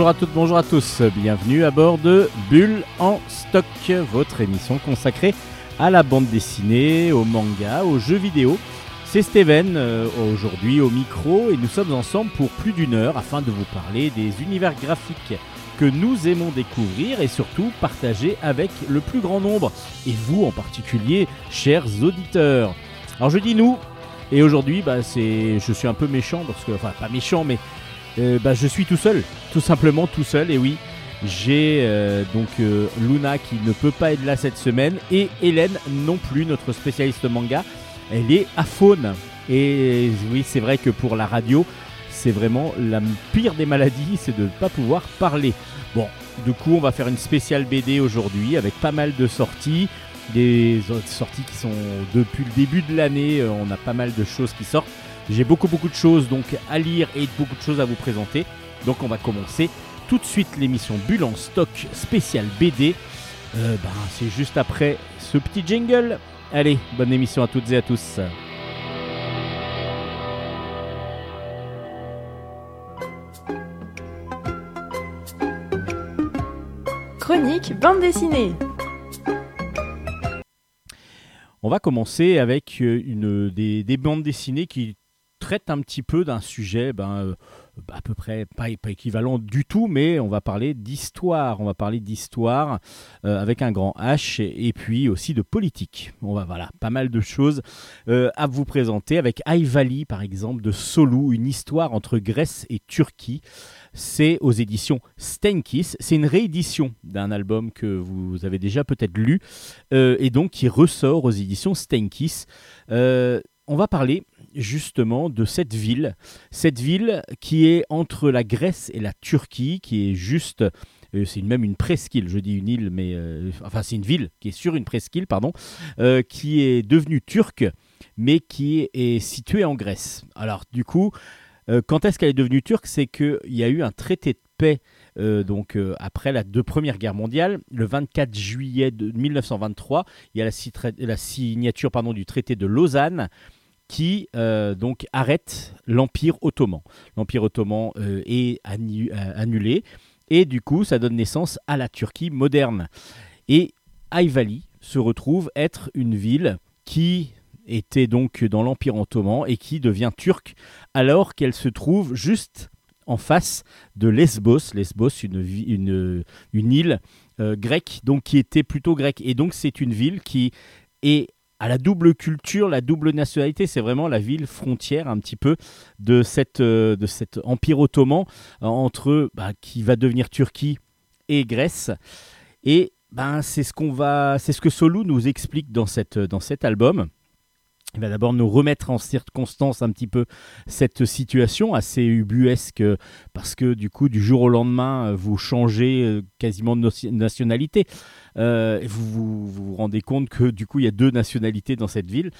Bonjour à toutes, bonjour à tous. Bienvenue à bord de Bulle en stock, votre émission consacrée à la bande dessinée, au manga, aux jeux vidéo. C'est Steven euh, aujourd'hui au micro et nous sommes ensemble pour plus d'une heure afin de vous parler des univers graphiques que nous aimons découvrir et surtout partager avec le plus grand nombre, et vous en particulier, chers auditeurs. Alors je dis nous, et aujourd'hui bah, c'est, je suis un peu méchant, parce que, enfin pas méchant, mais euh, bah, je suis tout seul, tout simplement tout seul, et oui. J'ai euh, donc euh, Luna qui ne peut pas être là cette semaine et Hélène non plus, notre spécialiste manga. Elle est à faune. Et oui, c'est vrai que pour la radio, c'est vraiment la pire des maladies, c'est de ne pas pouvoir parler. Bon, du coup, on va faire une spéciale BD aujourd'hui avec pas mal de sorties. Des sorties qui sont depuis le début de l'année, on a pas mal de choses qui sortent. J'ai beaucoup beaucoup de choses donc à lire et beaucoup de choses à vous présenter. Donc on va commencer tout de suite l'émission Bulle en stock spécial BD. Euh, bah, c'est juste après ce petit jingle. Allez, bonne émission à toutes et à tous. Chronique bande dessinée. On va commencer avec euh, une, des, des bandes dessinées qui traite un petit peu d'un sujet ben, euh, à peu près pas, équivalent du tout, mais on va parler d'histoire. On va parler d'histoire euh, avec un grand H et, puis aussi de politique. On va voilà, pas mal de choses euh, à vous présenter avec Aïvali par exemple de Solou, une histoire entre Grèce et Turquie. C'est aux éditions Stenkis. C'est une réédition d'un album que vous avez déjà peut-être lu et donc qui ressort aux éditions Stenkis. on va parler justement de cette ville, cette ville qui est entre la Grèce et la Turquie, qui est juste euh, c'est même une presqu'île, je dis une île, mais euh, enfin c'est une ville qui est sur une presqu'île, pardon, euh, qui est devenue turque, mais qui est, située en Grèce. Alors du coup, quand est-ce qu'elle est devenue turque? C'est qu'il y a eu un traité de paix. donc après la deux premières guerres mondiales, le 24 juillet de 1923, il y a la, la signature pardon, du traité de Lausanne qui euh, donc arrête l'Empire ottoman. L'Empire ottoman euh, est euh, annulé et du coup ça donne naissance à la Turquie moderne. Et Ayvali se retrouve être une ville qui était donc dans l'Empire ottoman et qui devient turque alors qu'elle se trouve juste en face de Lesbos, Lesbos une, île grecque donc qui était plutôt grecque et donc c'est une ville qui est à la double culture, la double nationalité. C'est vraiment la ville frontière un petit peu de, euh, cet empire ottoman euh, entre bah, qui va devenir Turquie et Grèce. Et ben, c'est ce que Solou nous explique dans cet album. Il va d'abord nous remettre en circonstance un petit peu cette situation assez ubuesque parce que du coup du jour au lendemain vous changez quasiment de nationalité. Euh, vous, vous, rendez compte que du coup il y a deux nationalités dans cette ville.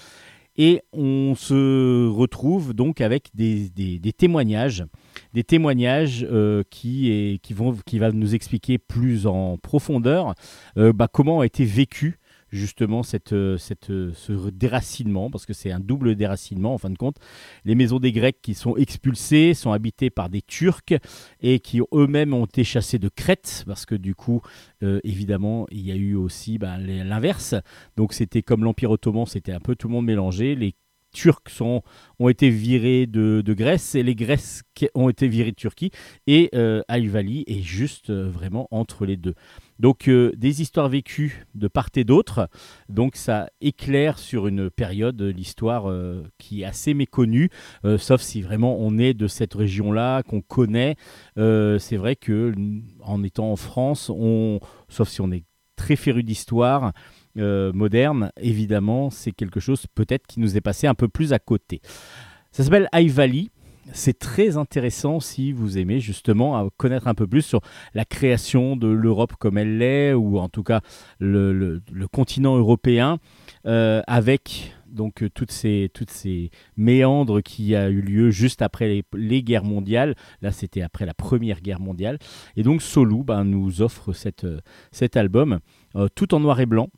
Et on se retrouve donc avec des, témoignages, des témoignages euh, qui, est, qui, vont, qui va nous expliquer plus en profondeur euh, bah, comment a été vécu justement cette, euh, cette, euh, ce déracinement, parce que c'est un double déracinement en fin de compte. Les maisons des Grecs qui sont expulsées sont habitées par des Turcs et qui eux-mêmes ont été chassés de Crète, parce que du coup, euh, évidemment, il y a eu aussi ben, l'inverse. Donc c'était comme l'Empire ottoman, c'était un peu tout le monde mélangé. Les Turcs sont, ont été virés de, Grèce et les Grèces ont été virés de Turquie. Et euh, est juste vraiment entre les deux. Donc euh, des histoires vécues de part et d'autre. Donc ça éclaire sur une période l'histoire euh, qui est assez méconnue, euh, sauf si vraiment on est de cette région-là, qu'on connaît. c'est vrai que en étant en France, on, sauf si on est très féru d'histoire. Moderne, évidemment, c'est quelque chose peut-être qui nous est passé un peu plus à côté. Ça s'appelle High Valley c'est très intéressant si vous aimez justement connaître un peu plus sur la création de l'Europe comme elle l'est, ou en tout cas le, continent européen, euh, avec donc toutes ces, toutes ces méandres qui a eu lieu juste après les, guerres mondiales. Là, c'était après la Première Guerre mondiale. Et donc Solou ben, nous offre cette, cet album euh, tout en noir et blanc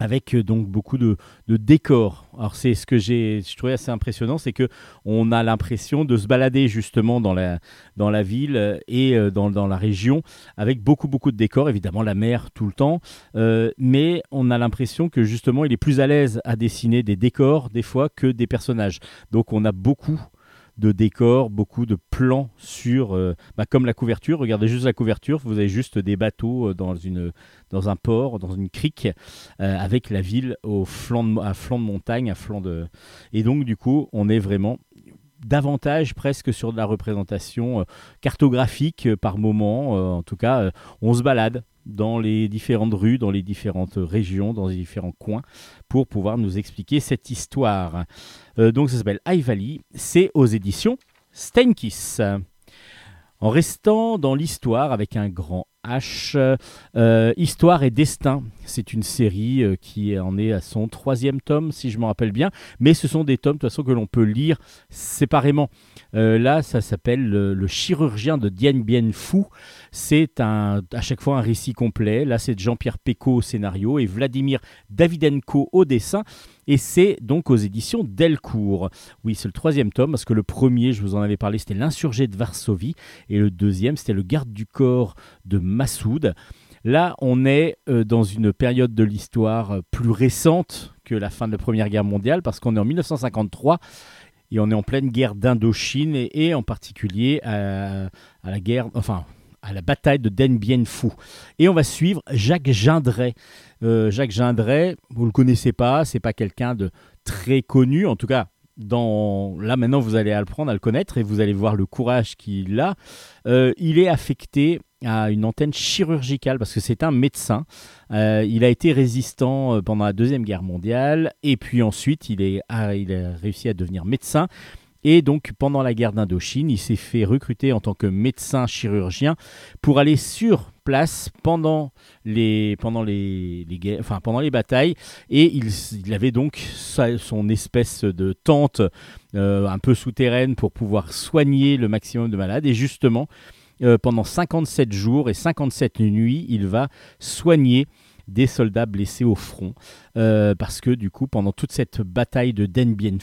avec euh, donc beaucoup de, décors. Alors c'est ce que j'ai je trouvais assez impressionnant, c'est que on a l'impression de se balader justement dans la, ville euh, et euh, dans, la région avec beaucoup beaucoup de décors, évidemment la mer tout le temps, mais on a l'impression que justement il est plus à l'aise à dessiner des décors des fois que des personnages. Donc on a beaucoup de décors, beaucoup de plans sur, euh, bah, comme la couverture. Regardez juste la couverture, vous avez juste des bateaux euh, dans, une, dans un port, dans une crique, euh, avec la ville au flanc de, à flanc de montagne, à flanc de... Et donc du coup, on est vraiment davantage presque sur de la représentation cartographique par moment. En tout cas, on se balade dans les différentes rues, dans les différentes régions, dans les différents coins, pour pouvoir nous expliquer cette histoire. Euh, donc ça s'appelle High Valley, c'est aux éditions Steinkiss. En restant dans l'histoire avec un grand Euh, Histoire et Destin, c'est une série euh, qui en est à son troisième tome, si je me rappelle bien, mais ce sont des tomes de toute façon que l'on peut lire séparément. Euh, là, ça s'appelle le, chirurgien de Dien Bien Phu. C'est à chaque fois un récit complet. Là, c'est Jean-Pierre Pécaud au scénario et Vladimir Davidenko au dessin. Et c'est donc aux éditions Delcourt. Oui, c'est le troisième tome, parce que le premier, je vous en avais parlé, c'était L'insurgé de Varsovie. Et le deuxième, c'était Le garde du corps de Massoud. Là, on est euh, dans une période de l'histoire euh, plus récente que la fin de la Première Guerre mondiale, parce qu'on est en 1953 et on est en pleine guerre d'Indochine et, en particulier à, à la guerre, enfin à la bataille de Den Bien Phu. Et on va suivre Jacques Gindret. Euh, Jacques Gindret, vous le connaissez pas, c'est pas quelqu'un de très connu, en tout cas. Dans... Là maintenant vous allez apprendre à le connaître et vous allez voir le courage qu'il a. Euh, il est affecté à une antenne chirurgicale parce que c'est un médecin. Euh, il a été résistant pendant la Deuxième Guerre mondiale et puis ensuite il, est, il a réussi à devenir médecin. Et donc pendant la guerre d'Indochine, il s'est fait recruter en tant que médecin chirurgien pour aller sur place pendant les, batailles. Et il, avait donc son espèce de tente euh, un peu souterraine pour pouvoir soigner le maximum de malades. Et justement, euh, pendant 57 jours et 57 nuits, il va soigner des soldats blessés au front. Euh, parce que du coup, pendant toute cette bataille de Den Bien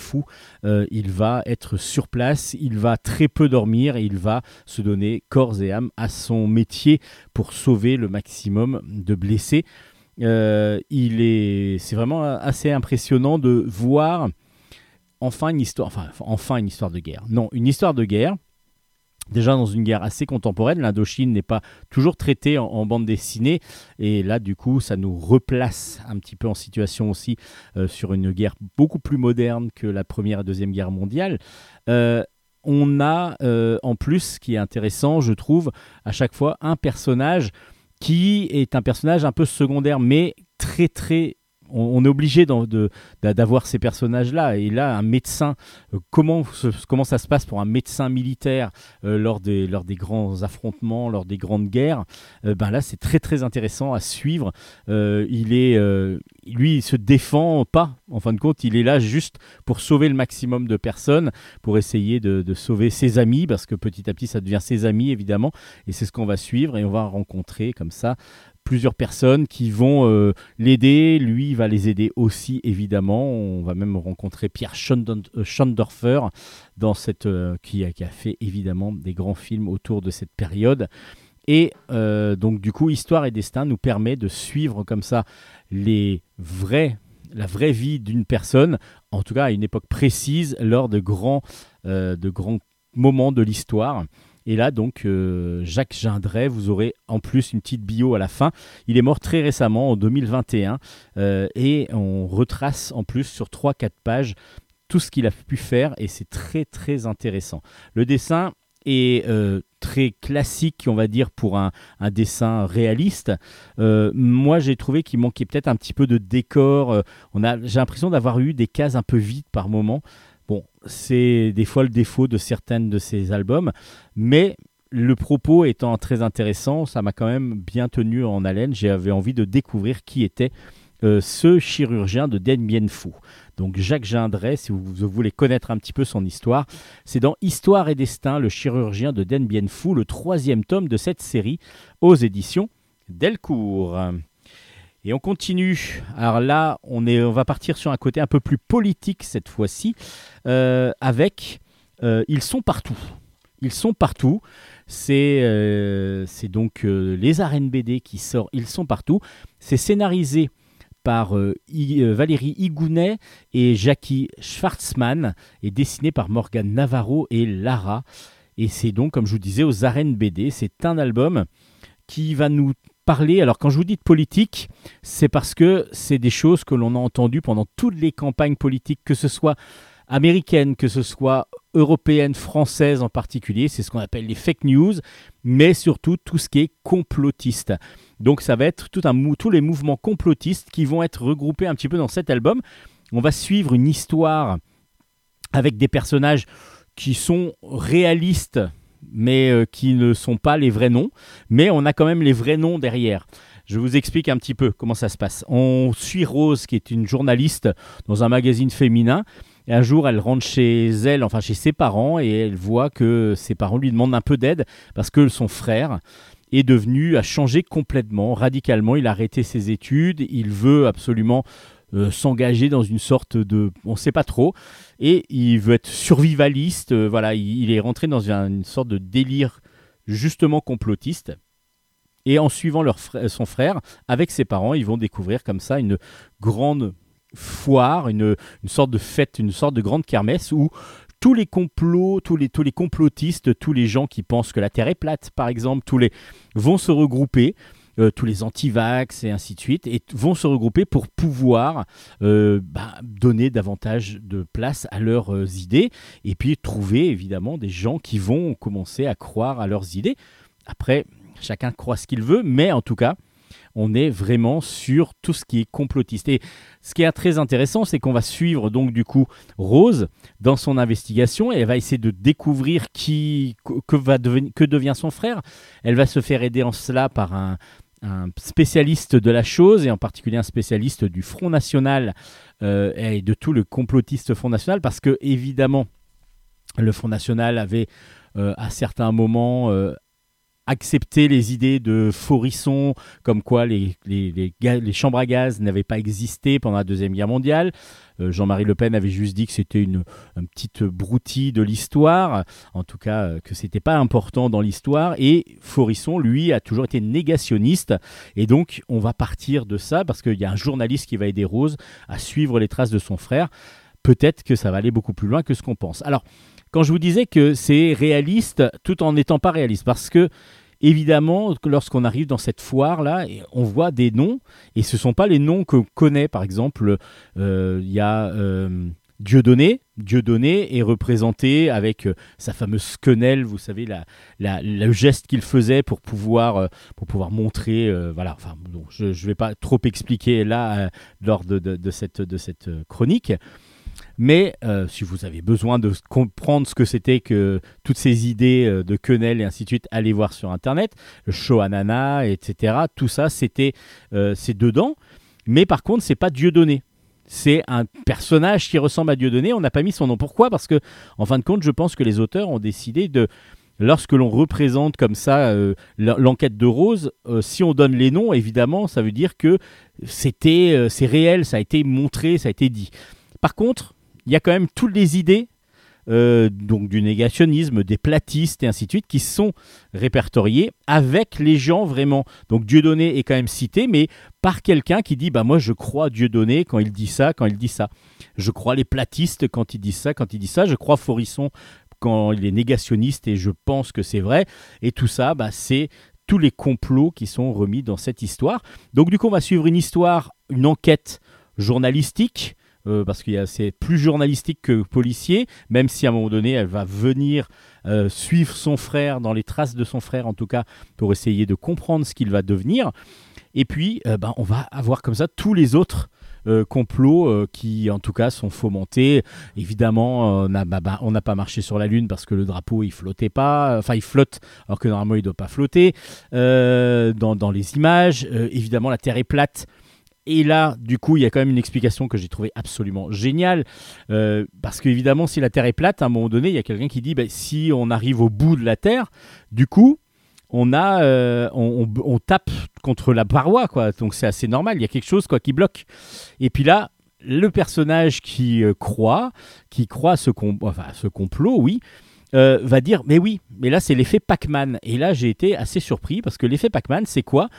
euh, il va être sur place, il va très peu dormir et il va se donner corps et âme à son métier pour sauver le maximum de blessés. Euh, il est, c'est vraiment assez impressionnant de voir enfin une histoire, enfin une histoire de guerre. Non, une histoire de guerre. Déjà dans une guerre assez contemporaine, l'Indochine n'est pas toujours traitée en, bande dessinée et là du coup ça nous replace un petit peu en situation aussi euh, sur une guerre beaucoup plus moderne que la première et deuxième guerre mondiale. Euh, on a euh, en plus, ce qui est intéressant, je trouve, à chaque fois un personnage qui est un personnage un peu secondaire, mais très très. On, est obligé d'avoir ces personnages-là. Et là, un médecin, euh, comment, ça se passe pour un médecin militaire euh, lors, des, grands affrontements, lors des grandes guerres Euh, Ben là, c'est très très intéressant à suivre. Il est, lui, se défend pas. En fin de compte, il est là juste pour sauver le maximum de personnes, pour essayer de sauver ses amis, parce que petit à petit, ça devient ses amis, évidemment. Et c'est ce qu'on va suivre, et on va rencontrer comme ça plusieurs personnes qui vont euh, l'aider. Lui, va les aider aussi, évidemment. On va même rencontrer Pierre euh, Schondorfer, dans cette, euh, qui, a, fait évidemment des grands films autour de cette période. Et donc, du coup, Histoire et Destin nous permet de suivre comme ça les vrais, la vraie vie d'une personne, en tout cas à une époque précise, lors de grands, de grands moments de l'histoire. Et là, donc, euh, Jacques Gindret, vous aurez en plus une petite bio à la fin. Il est mort très récemment, en 2021, euh, et on retrace en plus sur 3-4 pages tout ce qu'il a pu faire, et c'est très très intéressant. Le dessin est euh, très classique, on va dire, pour un, dessin réaliste. Moi, j'ai trouvé qu'il manquait peut-être un petit peu de décor. On a, j'ai l'impression d'avoir eu des cases un peu vides par moment. Bon, c'est des fois le défaut de certaines de ces albums, mais le propos étant très intéressant, ça m'a quand même bien tenu en haleine. J'avais envie de découvrir qui était euh, ce chirurgien de Den Bien. Donc Jacques Gindret, si vous, vous voulez connaître un petit peu son histoire, c'est dans Histoire et Destin, le chirurgien de Den Bien Phu, le troisième tome de cette série aux éditions Delcourt. Et on continue. Alors là, on, est, on va partir sur un côté un peu plus politique cette fois-ci, euh, avec euh, Ils sont partout. Ils sont partout. C'est euh, donc les arènes BD qui sort Ils sont partout. C'est scénarisé par Valérie Igounet et Jackie Schwartzmann et dessiné par Morgan Navarro et Lara. Et c'est donc, comme je vous disais, aux arènes BD. C'est un album qui va nous Alors quand je vous dis de politique, c'est parce que c'est des choses que l'on a entendues pendant toutes les campagnes politiques, que ce soit américaines, que ce soit européennes, françaises en particulier. C'est ce qu'on appelle les fake news, mais surtout tout ce qui est complotiste. Donc ça va être tout tous les mouvements complotistes qui vont être regroupés un petit peu dans cet album. On va suivre une histoire avec des personnages qui sont réalistes mais euh, qui ne sont pas les vrais noms. Mais on a quand même les vrais noms derrière. Je vous explique un petit peu comment ça se passe. On suit Rose, qui est une journaliste dans un magazine féminin. Et un jour, elle rentre chez elle, enfin chez ses parents, et elle voit que ses parents lui demandent un peu d'aide parce que son frère est devenu, a changé complètement, radicalement. Il a arrêté ses études, il veut absolument euh, s'engager dans une sorte de, on ne sait pas trop, et il veut être survivaliste. Euh, voilà, il, est rentré dans une, sorte de délire justement complotiste. Et en suivant leur son frère, avec ses parents, ils vont découvrir comme ça une grande foire, une, une, sorte de fête, une sorte de grande kermesse où tous les complots, tous les, tous les complotistes, tous les gens qui pensent que la Terre est plate, par exemple, tous les vont se regrouper tous les anti-vax et ainsi de suite, et vont se regrouper pour pouvoir euh, bah, donner davantage de place à leurs euh, idées, et puis trouver évidemment des gens qui vont commencer à croire à leurs idées. Après, chacun croit ce qu'il veut, mais en tout cas, on est vraiment sur tout ce qui est complotiste. Et ce qui est très intéressant, c'est qu'on va suivre donc du coup Rose dans son investigation et elle va essayer de découvrir qui, que, va devenir, que devient son frère. Elle va se faire aider en cela par un, un spécialiste de la chose, et en particulier un spécialiste du Front National euh, et de tout le complotiste Front National, parce que évidemment, le Front National avait euh, à certains moments euh, accepter les idées de Forisson, comme quoi les, les, chambres à gaz n'avaient pas existé pendant la Deuxième Guerre mondiale. Euh, Jean-Marie Le Pen avait juste dit que c'était une, petite broutille de l'histoire, en tout cas euh, que c'était pas important dans l'histoire. Et Forisson, lui, a toujours été négationniste. Et donc, on va partir de ça parce qu'il y a un journaliste qui va aider Rose à suivre les traces de son frère. Peut-être que ça va aller beaucoup plus loin que ce qu'on pense. Alors, quand je vous disais que c'est réaliste tout en n'étant pas réaliste, parce que évidemment, lorsqu'on arrive dans cette foire-là, on voit des noms, et ce ne sont pas les noms que connaît, par exemple, euh, il y a euh, Dieudonné. Dieudonné est représenté avec euh, sa fameuse quenelle, vous savez, le geste qu'il faisait pour pouvoir, pour pouvoir montrer, voilà, enfin, je ne vais pas trop expliquer là lors de, cette, de cette chronique. Mais euh, si vous avez besoin de comprendre ce que c'était que toutes ces idées euh, de quenelle et ainsi de suite, allez voir sur Internet. Le show Anana, etc. Tout ça, c'était euh, c'est dedans. Mais par contre, c'est pas Dieudonné. C'est un personnage qui ressemble à Dieudonné. On n'a pas mis son nom. Pourquoi? Parce que, en fin de compte, je pense que les auteurs ont décidé de lorsque l'on représente comme ça l'enquête de Rose, si on donne les noms, évidemment, ça veut dire que c'était, c'est réel, ça a été montré, ça a été dit. Par contre, il y a quand même toutes les idées euh, donc du négationnisme, des platistes et ainsi de suite, qui sont répertoriées avec les gens vraiment. Donc Dieudonné est quand même cité, mais par quelqu'un qui dit bah moi je crois Dieudonné quand il dit ça, quand il dit ça. Je crois les platistes quand ils disent ça, quand il dit ça. Je crois Forisson quand il est négationniste et je pense que c'est vrai. Et tout ça, bah, c'est tous les complots qui sont remis dans cette histoire. Donc du coup on va suivre une histoire, une enquête journalistique euh, parce que c'est plus journalistique que policier, même si à un moment donné, elle va venir euh, suivre son frère, dans les traces de son frère en tout cas, pour essayer de comprendre ce qu'il va devenir. Et puis, euh, ben, on va avoir comme ça tous les autres complots qui en tout cas sont fomentés. Évidemment, bah, bah, on n'a pas marché sur la Lune parce que le drapeau il flottait pas, enfin il flotte alors que normalement il ne doit pas flotter. Dans, les images, évidemment la Terre est plate et là, du coup, il y a quand même une explication que j'ai trouvée absolument géniale. Euh, parce qu'évidemment, si la Terre est plate, à un moment donné, il y a quelqu'un qui dit bah, si on arrive au bout de la Terre, du coup, on a, euh, on, tape contre la paroi, quoi. Donc c'est assez normal. Il y a quelque chose, quoi, qui bloque. Et puis là, le personnage qui euh, croit, qui croit ce complot, oui, euh, va dire mais oui, mais là c'est l'effet Pac-Man. Et là j'ai été assez surpris parce que l'effet Pac-Man, c'est quoi?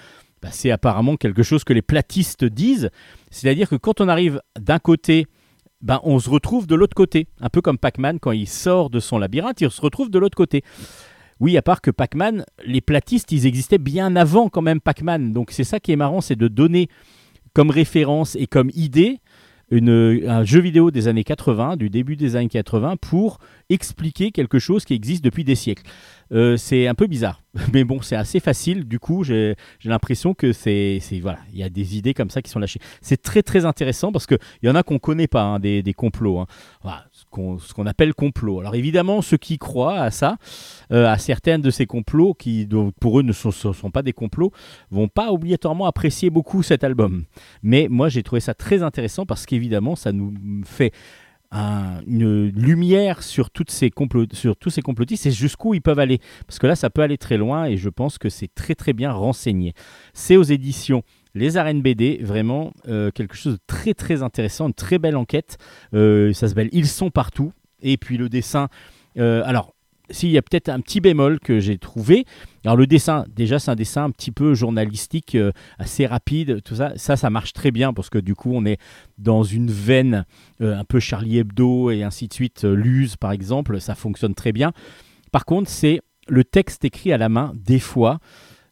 Bah, C'est apparemment quelque chose que les platistes disent, c'est-à-dire que quand on arrive d'un côté, ben, on se retrouve de l'autre côté. Un peu comme Pac-Man, quand il sort de son labyrinthe, il se retrouve de l'autre côté. Oui, à part que Pac-Man, les platistes, ils existaient bien avant quand même Pac-Man. Donc c'est ça qui est marrant, c'est de donner comme référence et comme idée un jeu vidéo des années 80, du début des années 80, pour expliquer quelque chose qui existe depuis des siècles. Euh, c'est un peu bizarre, mais bon, c'est assez facile. Du coup, j'ai l'impression que c'est, voilà, il y a des idées comme ça qui sont lâchées. C'est très très intéressant parce que il y en a qu'on connaît pas hein, des, des complots, hein. Voilà, ce qu'on appelle complot. Alors évidemment, ceux qui croient à ça, euh, à certaines de ces complots qui donc, pour eux ne sont- sont pas des complots, vont pas obligatoirement apprécier beaucoup cet album. Mais moi, j'ai trouvé ça très intéressant parce qu'évidemment, ça nous fait un- une lumière sur, toutes ces sur tous ces complotistes et jusqu'où ils peuvent aller. Parce que là, ça peut aller très loin et je pense que c'est très très bien renseigné. C'est aux éditions Les Arènes BD, vraiment euh, quelque chose de très très intéressant, une très belle enquête. Euh, ça s'appelle Ils sont partout. Et puis le dessin, euh, alors s'il y a peut-être un petit bémol que j'ai trouvé. Alors le dessin, déjà c'est un dessin un petit peu journalistique, euh, assez rapide, tout ça. Ça, ça marche très bien parce que du coup on est dans une veine euh, un peu Charlie Hebdo et ainsi de suite, euh, Luz par exemple, ça fonctionne très bien. Par contre, c'est le texte écrit à la main, des fois.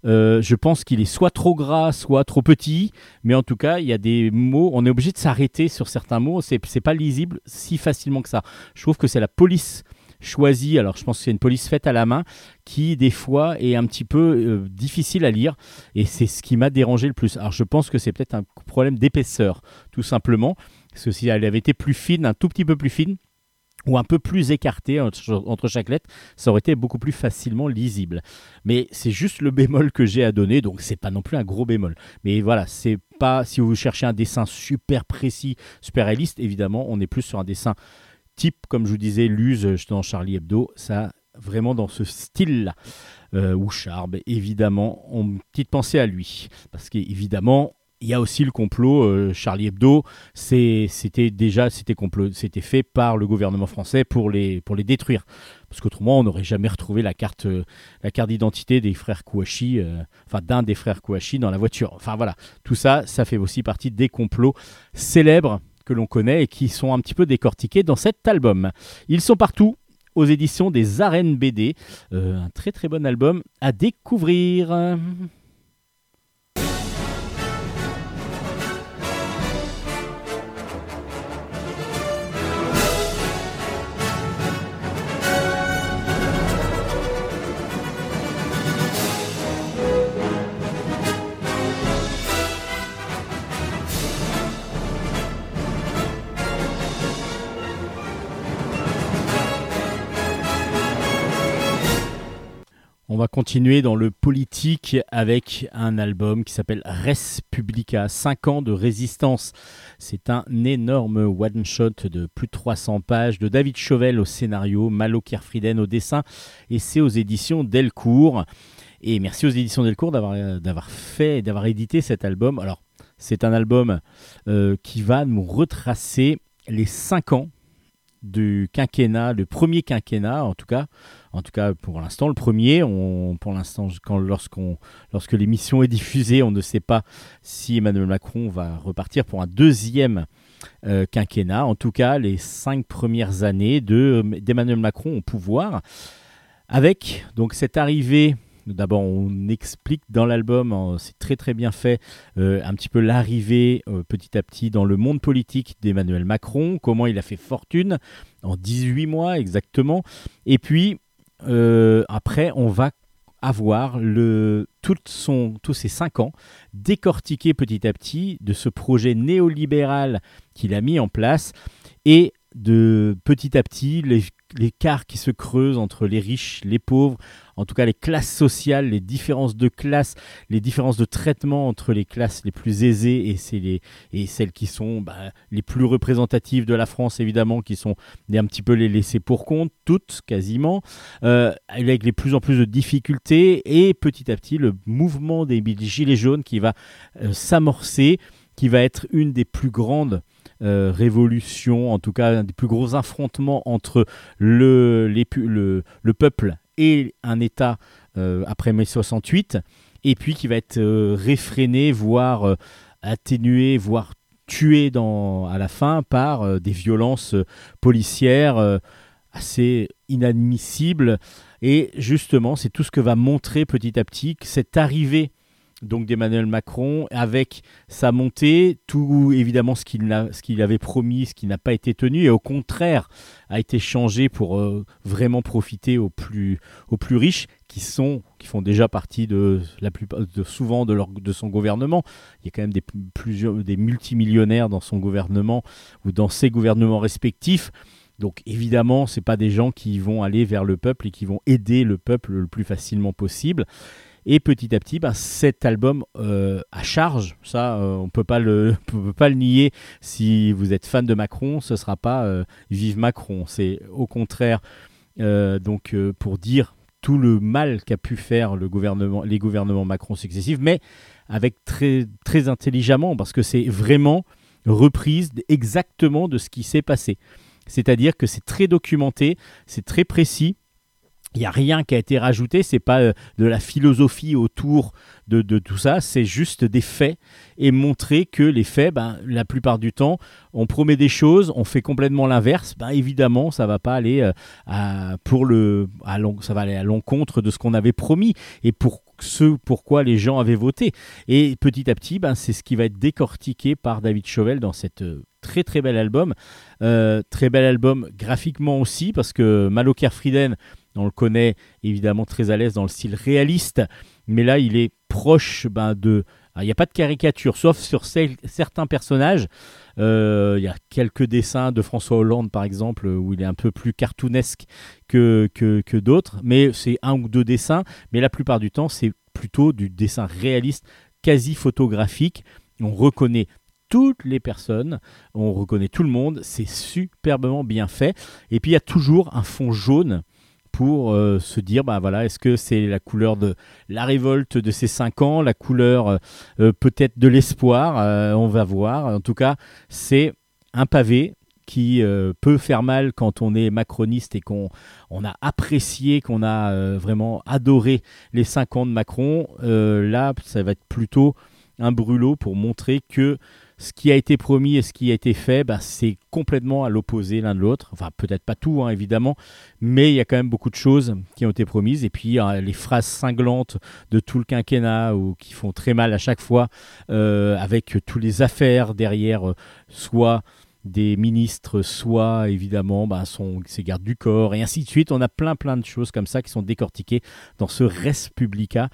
je pense qu'il est soit trop gras, soit trop petit, mais en tout cas, il y a des mots, on est obligé de s'arrêter sur certains mots, c'est pas lisible si facilement que ça. Je trouve que c'est la police choisie, alors je pense que c'est une police faite à la main, qui des fois est un petit peu euh, difficile à lire, et c'est ce qui m'a dérangé le plus. Alors je pense que c'est peut-être un problème d'épaisseur, tout simplement, parce que si elle avait été plus fine, un tout petit peu plus fine, ou un peu plus écartée entre, entre chaque lettre, ça aurait été beaucoup plus facilement lisible. Mais c'est juste le bémol que j'ai à donner, donc c'est pas non plus un gros bémol. Mais voilà, c'est pas si vous cherchez un dessin super précis, super réaliste, évidemment, on est plus sur un dessin comme je vous disais, Luz dans Charlie Hebdo, ça vraiment dans ce style-là. Euh, ou Charb, évidemment, on petite pensée à lui, parce qu'évidemment, il y a aussi le complot euh, Charlie Hebdo. C'était déjà c'était complot, c'était fait par le gouvernement français pour les pour les détruire, parce qu'autrement on n'aurait jamais retrouvé la carte euh, la carte d'identité des frères Kouachi, euh, enfin d'un des frères Kouachi dans la voiture. Enfin voilà, tout ça, ça fait aussi partie des complots célèbres que l'on connaît et qui sont un petit peu décortiqués dans cet album. Ils sont partout aux éditions des Arènes BD. Euh, un très très bon album à découvrir. Va continuer dans le politique avec un album qui s'appelle Res Publica, 5 ans de résistance. C'est un énorme one-shot de plus de 300 pages de David Chauvel au scénario, Malo Kerfrieden au dessin et c'est aux éditions Delcourt. Et merci aux éditions Delcourt d'avoir, fait d'avoir édité cet album. Alors, c'est un album euh, qui va nous retracer les 5 ans du quinquennat, le premier quinquennat en tout cas, en tout cas pour l'instant le premier. On, pour l'instant, lorsque l'émission est diffusée, on ne sait pas si Emmanuel Macron va repartir pour un deuxième euh, quinquennat. En tout cas, les cinq premières années de, d'Emmanuel Macron au pouvoir, avec donc cette arrivée. D'abord, on explique dans l'album, hein, c'est très très bien fait, euh, un petit peu l'arrivée euh, petit à petit dans le monde politique d'Emmanuel Macron, comment il a fait fortune en 18 mois exactement. Et puis, euh, après, on va avoir le, tous ces 5 ans décortiqués petit à petit de ce projet néolibéral qu'il a mis en place et de petit à petit l'écart qui se creuse entre les riches, les pauvres, en tout cas les classes sociales, les différences de classe, les différences de traitement entre les classes les plus aisées et, les, et celles qui sont bah, les plus représentatives de la France, évidemment, qui sont un petit peu les laissées pour compte, toutes quasiment, euh, avec les plus en plus de difficultés, et petit à petit le mouvement des gilets jaunes qui va euh, s'amorcer, qui va être une des plus grandes euh, révolutions, en tout cas un des plus gros affrontements entre le, le, le peuple et un État euh, après mai 68, et puis qui va être euh, réfréné, voire atténué, voire tué dans, à la fin par des violences policières assez inadmissibles. Et justement, c'est tout ce que va montrer petit à petit cette arrivée donc d'Emmanuel Macron avec sa montée, tout évidemment ce qu'il avait promis, ce qui n'a pas été tenu, et au contraire a été changé pour euh, vraiment profiter aux plus, aux plus riches qui sont qui font déjà partie de la plupart souvent de, de son gouvernement. Il y a quand même des plusieurs des multimillionnaires dans son gouvernement ou dans ses gouvernements respectifs. Donc évidemment, ce pas des gens qui vont aller vers le peuple et qui vont aider le peuple le plus facilement possible. Et petit à petit, ben, cet album euh, à charge, ça, euh, on ne peut pas le nier. Si vous êtes fan de Macron, ce ne sera pas euh, Vive Macron. C'est au contraire donc pour dire tout le mal qu'a pu faire le gouvernement, les gouvernements Macron successifs, mais avec très, très intelligemment, parce que c'est vraiment reprise exactement de ce qui s'est passé. C'est-à-dire que c'est très documenté, c'est très précis, il n'y a rien qui a été rajouté, c'est pas euh, de la philosophie autour de, tout ça, c'est juste des faits et montrer que les faits, ben, la plupart du temps, on promet des choses, on fait complètement l'inverse, ben, évidemment, ça va pas aller euh, à, pour le, ça va aller à l'encontre de ce qu'on avait promis et pour ce pourquoi les gens avaient voté. Et petit à petit, ben, c'est ce qui va être décortiqué par David Chauvel dans cette euh, très très bel album. très bel album graphiquement aussi, parce que Malo Frieden on le connaît évidemment très à l'aise dans le style réaliste, mais là il est proche ben, de... Il n'y a pas de caricature, sauf sur certains personnages. Euh, il y a quelques dessins de François Hollande, par exemple, où il est un peu plus cartoonesque que, que, que d'autres, mais c'est un ou deux dessins, mais la plupart du temps, c'est plutôt du dessin réaliste, quasi photographique. On reconnaît toutes les personnes, on reconnaît tout le monde, c'est superbement bien fait. Et puis il y a toujours un fond jaune pour euh, se dire bah voilà est-ce que c'est la couleur de la révolte de ces cinq ans la couleur euh, euh, peut-être de l'espoir on va voir en tout cas c'est un pavé qui peut faire mal quand on est macroniste et qu'on on a apprécié, qu'on a vraiment adoré les cinq ans de Macron. là, ça va être plutôt un brûlot pour montrer que ce qui a été promis et ce qui a été fait, bah, c'est complètement à l'opposé l'un de l'autre. Enfin, peut-être pas tout, hein, évidemment, mais il y a quand même beaucoup de choses qui ont été promises. Et puis, les phrases cinglantes de tout le quinquennat ou qui font très mal à chaque fois, euh, avec toutes les affaires derrière, euh, soit des ministres, soit évidemment bah, son, ses gardes du corps, et ainsi de suite. On a plein plein de choses comme ça qui sont décortiquées dans ce Res Publica.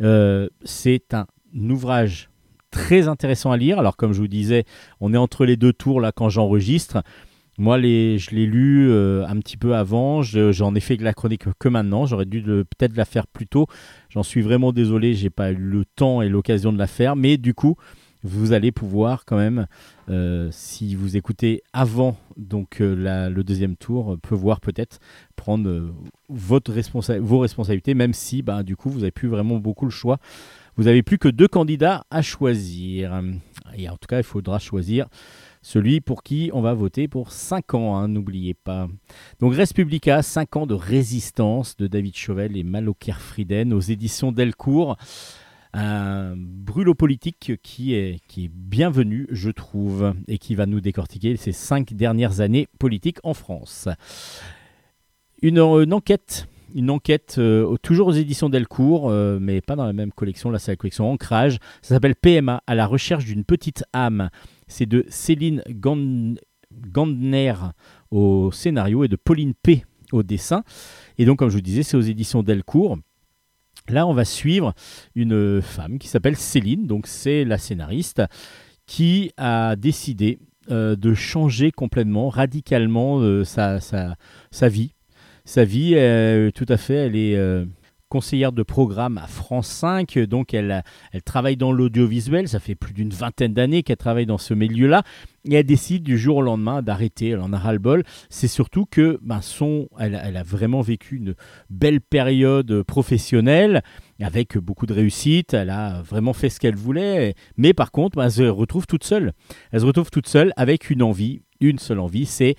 Euh, c'est un ouvrage très intéressant à lire. Alors comme je vous disais, on est entre les deux tours là quand j'enregistre. Moi, je l'ai lu euh, un petit peu avant. J'en ai fait la chronique que maintenant. J'aurais dû peut-être la faire plus tôt. J'en suis vraiment désolé. J'ai pas eu le temps et l'occasion de la faire. Mais du coup, vous allez pouvoir quand même, euh, si vous écoutez avant donc euh, le deuxième tour, pouvoir peut-être prendre votre responsa vos responsabilités, même si, bah, du coup, vous n'avez plus vraiment beaucoup le choix. Vous n'avez plus que deux candidats à choisir. Et en tout cas, il faudra choisir celui pour qui on va voter pour 5 ans, hein, n'oubliez pas. Donc Respublica, 5 ans de résistance de David Chauvel et Maloker Frieden aux éditions Delcourt. Un brûlot politique qui est, bienvenu, je trouve, et qui va nous décortiquer ces 5 dernières années politiques en France. Une enquête une enquête euh, toujours aux éditions Delcourt, euh, mais pas dans la même collection. Là, c'est la collection Ancrage. Ça s'appelle PMA, à la recherche d'une petite âme. C'est de Céline Gandner au scénario et de Pauline P au dessin. Et donc, comme je vous disais, c'est aux éditions Delcourt. Là, on va suivre une femme qui s'appelle Céline, donc c'est la scénariste, qui a décidé de changer complètement, radicalement sa, vie. Sa vie, tout à fait, elle est conseillère de programme à France 5, donc elle, travaille dans l'audiovisuel, ça fait plus d'une vingtaine d'années qu'elle travaille dans ce milieu-là, et elle décide du jour au lendemain d'arrêter, elle en a ras-le-bol. C'est surtout que ben, son, elle, elle, a vraiment vécu une belle période professionnelle, avec beaucoup de réussite, elle a vraiment fait ce qu'elle voulait, mais par contre, ben, elle se retrouve toute seule. Elle se retrouve toute seule avec une envie, une seule envie, c'est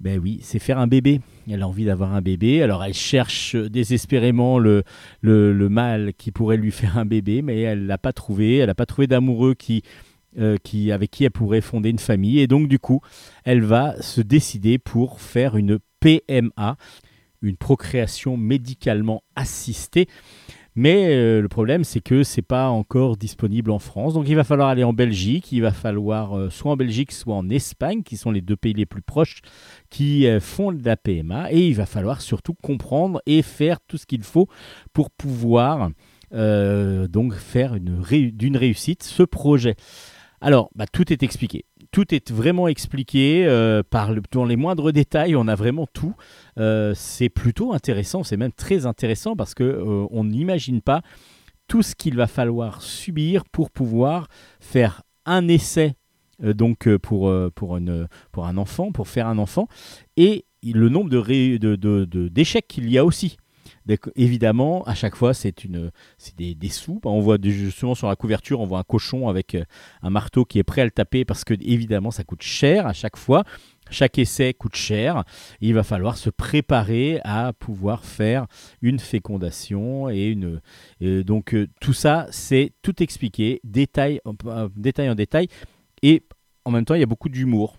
ben oui, c'est faire un bébé. Elle a envie d'avoir un bébé. Alors elle cherche désespérément le, le, le mâle qui pourrait lui faire un bébé, mais elle l'a pas trouvé. Elle n'a pas trouvé d'amoureux qui, euh, qui, avec qui elle pourrait fonder une famille. Et donc du coup, elle va se décider pour faire une PMA, une procréation médicalement assistée. Mais euh, le problème, c'est que c'est pas encore disponible en France. Donc il va falloir aller en Belgique. Il va falloir euh, soit en Belgique, soit en Espagne, qui sont les deux pays les plus proches qui euh, font de la PMA. Et il va falloir surtout comprendre et faire tout ce qu'il faut pour pouvoir donc faire d'une réussite ce projet. Alors, bah, tout est expliqué tout est vraiment expliqué euh, dans les moindres détails. On a vraiment tout. Euh, c'est plutôt intéressant. C'est même très intéressant parce que euh, on n'imagine pas tout ce qu'il va falloir subir pour pouvoir faire un essai donc pour, pour, une, pour un enfant, pour faire un enfant, et le nombre de, de, d'échecs qu'il y a aussi évidemment, à chaque fois, c'est une, des, des, sous. On voit justement sur la couverture, on voit un cochon avec euh, un marteau qui est prêt à le taper parce que évidemment, ça coûte cher à chaque fois. Chaque essai coûte cher. Il va falloir se préparer à pouvoir faire une fécondation et une. donc euh, tout ça, c'est tout expliqué, détail, détail en détail, et en même temps, il y a beaucoup d'humour.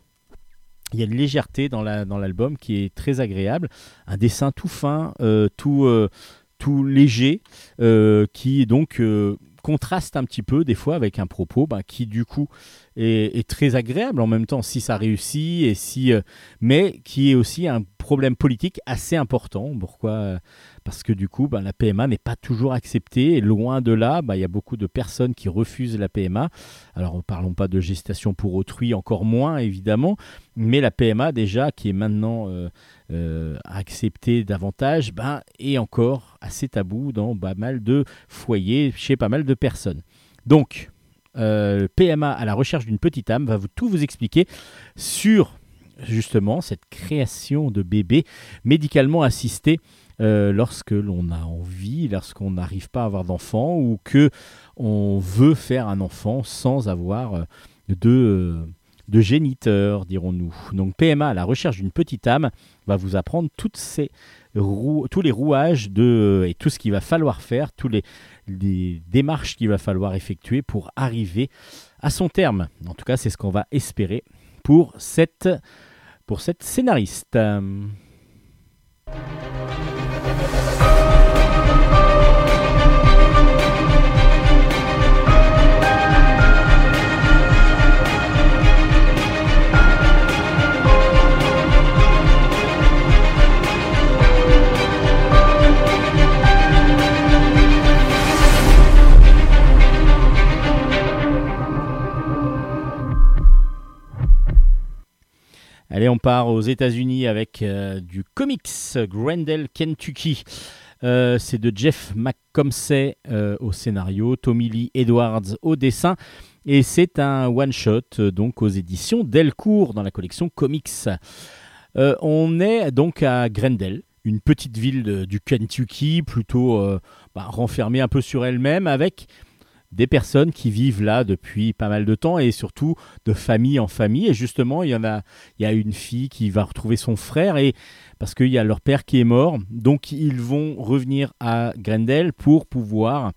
Il y a une légèreté dans l'album qui est très agréable, un dessin tout fin, euh, tout, euh, tout léger, euh, qui donc contraste un petit peu des fois avec un propos bah, qui du coup est, très agréable en même temps si ça réussit et si mais qui est aussi un problème politique assez important. Pourquoi parce que du coup, ben, la PMA n'est pas toujours acceptée. Et loin de là, ben, il y a beaucoup de personnes qui refusent la PMA. Alors, ne parlons pas de gestation pour autrui, encore moins évidemment, mais la PMA déjà, qui est maintenant euh, euh, acceptée davantage, ben, est encore assez tabou dans pas mal de foyers, chez pas mal de personnes. Donc, euh, PMA à la recherche d'une petite âme va vous, tout vous expliquer sur justement cette création de bébés médicalement assistés euh, lorsque l'on a envie, lorsqu'on n'arrive pas à avoir d'enfant ou que on veut faire un enfant sans avoir euh, de, euh, de géniteur, dirons-nous. Donc PMA, la recherche d'une petite âme, va vous apprendre toutes ces tous les rouages de, et tout ce qu'il va falloir faire, toutes les démarches qu'il va falloir effectuer pour arriver à son terme. En tout cas, c'est ce qu'on va espérer pour cette, pour cette scénariste. Allez, on part aux États-Unis avec euh, du comics Grendel, Kentucky. Euh, c'est de Jeff McComsey euh, au scénario, Tommy Lee Edwards au dessin. Et c'est un one-shot donc aux éditions Delcourt dans la collection Comics. on est donc à Grendel, une petite ville du Kentucky, plutôt bah, renfermée un peu sur elle-même, avec des personnes qui vivent là depuis pas mal de temps et surtout de famille en famille. Et justement, il y en a, il y a une fille qui va retrouver son frère et parce qu'il y a leur père qui est mort, donc ils vont revenir à Grendel pour pouvoir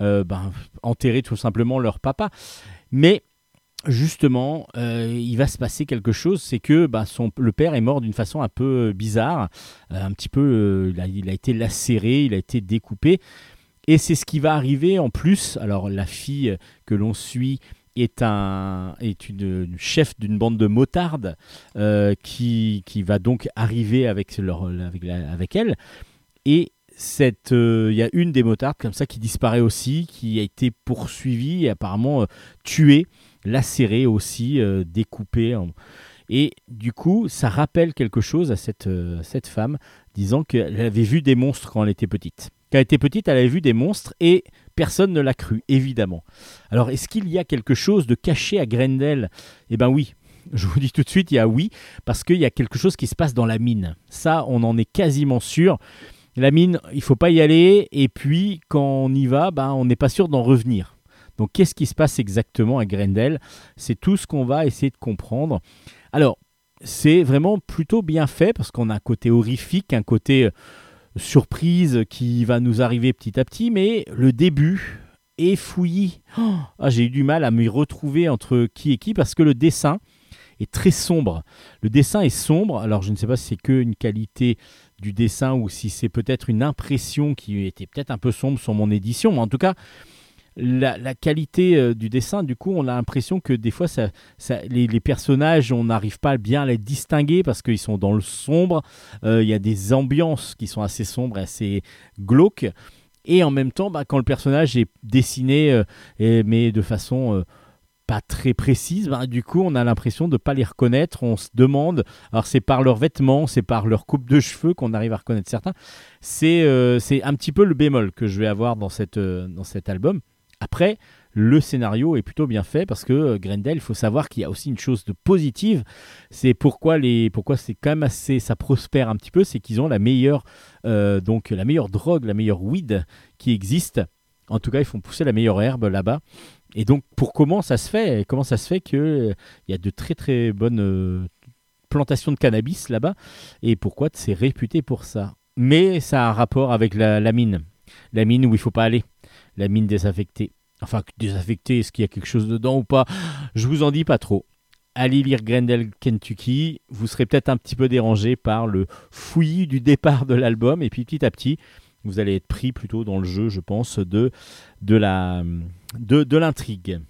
euh, ben, enterrer tout simplement leur papa. Mais justement, euh, il va se passer quelque chose, c'est que ben, le père est mort d'une façon un peu bizarre, euh, un petit peu, il a été lacéré, il a été découpé. Et c'est ce qui va arriver en plus. Alors la fille que l'on suit est, un, une, chef d'une bande de motards euh, qui, va donc arriver avec, elle. Et euh, il y a une des motards comme ça qui disparaît aussi, qui a été poursuivie et apparemment euh, tuée lacéré aussi, euh, découpé. Et du coup, ça rappelle quelque chose à cette femme, disant qu'elle avait vu des monstres quand elle était petite. Quand elle était petite, elle avait vu des monstres et personne ne l'a cru, évidemment. Alors, est-ce qu'il y a quelque chose de caché à Grendel? Eh bien oui, je vous dis tout de suite, il y a oui, parce qu'il y a quelque chose qui se passe dans la mine. Ça, on en est quasiment sûr. La mine, il faut pas y aller, et puis quand on y va, ben, on n'est pas sûr d'en revenir. Donc qu'est-ce qui se passe exactement à Grendel? C'est tout ce qu'on va essayer de comprendre. Alors, c'est vraiment plutôt bien fait, parce qu'on a un côté horrifique, un côté euh, surprise qui va nous arriver petit à petit, mais le début est fouillis. Oh, ah, J'ai eu du mal à me retrouver entre qui et qui, parce que le dessin est très sombre. Le dessin est sombre, alors je ne sais pas si c'est qu'une qualité du dessin ou si c'est peut-être une impression qui était peut-être un peu sombre sur mon édition, mais en tout cas, la, qualité euh, du dessin, du coup, on a l'impression que des fois, les, personnages, on n'arrive pas bien à les distinguer parce qu'ils sont dans le sombre. Euh, il y a des ambiances qui sont assez sombres assez glauques. Et en même temps, bah, quand le personnage est dessiné, euh, mais de façon pas très précises, ben, du coup on a l'impression de ne pas les reconnaître, on se demande, alors c'est par leurs vêtements, c'est par leur coupe de cheveux qu'on arrive à reconnaître certains, c'est un petit peu le bémol que je vais avoir dans, cette, dans cet album. Après, le scénario est plutôt bien fait parce que euh, Grendel, il faut savoir qu'il y a aussi une chose de positive, c'est pourquoi, pourquoi c'est quand même assez, ça prospère un petit peu, c'est qu'ils ont la meilleure, donc la meilleure drogue, la meilleure weed qui existe. En tout cas, ils font pousser la meilleure herbe là-bas. Et donc, pour comment ça se fait Comment ça se fait qu'il euh, y a de très très bonnes euh, plantations de cannabis là-bas Et pourquoi c'est réputé pour ça Mais ça a un rapport avec la, mine. La mine où il ne faut pas aller. La mine désaffectée. Enfin, désaffectée, est-ce qu'il y a quelque chose dedans ou pas? Je vous en dis pas trop. Allez lire Grendel, Kentucky. Vous serez peut-être un petit peu dérangé par le fouillis du départ de l'album. Et puis petit à petit, vous allez être pris plutôt dans le jeu, je pense, de, de la de, de l'intrigue.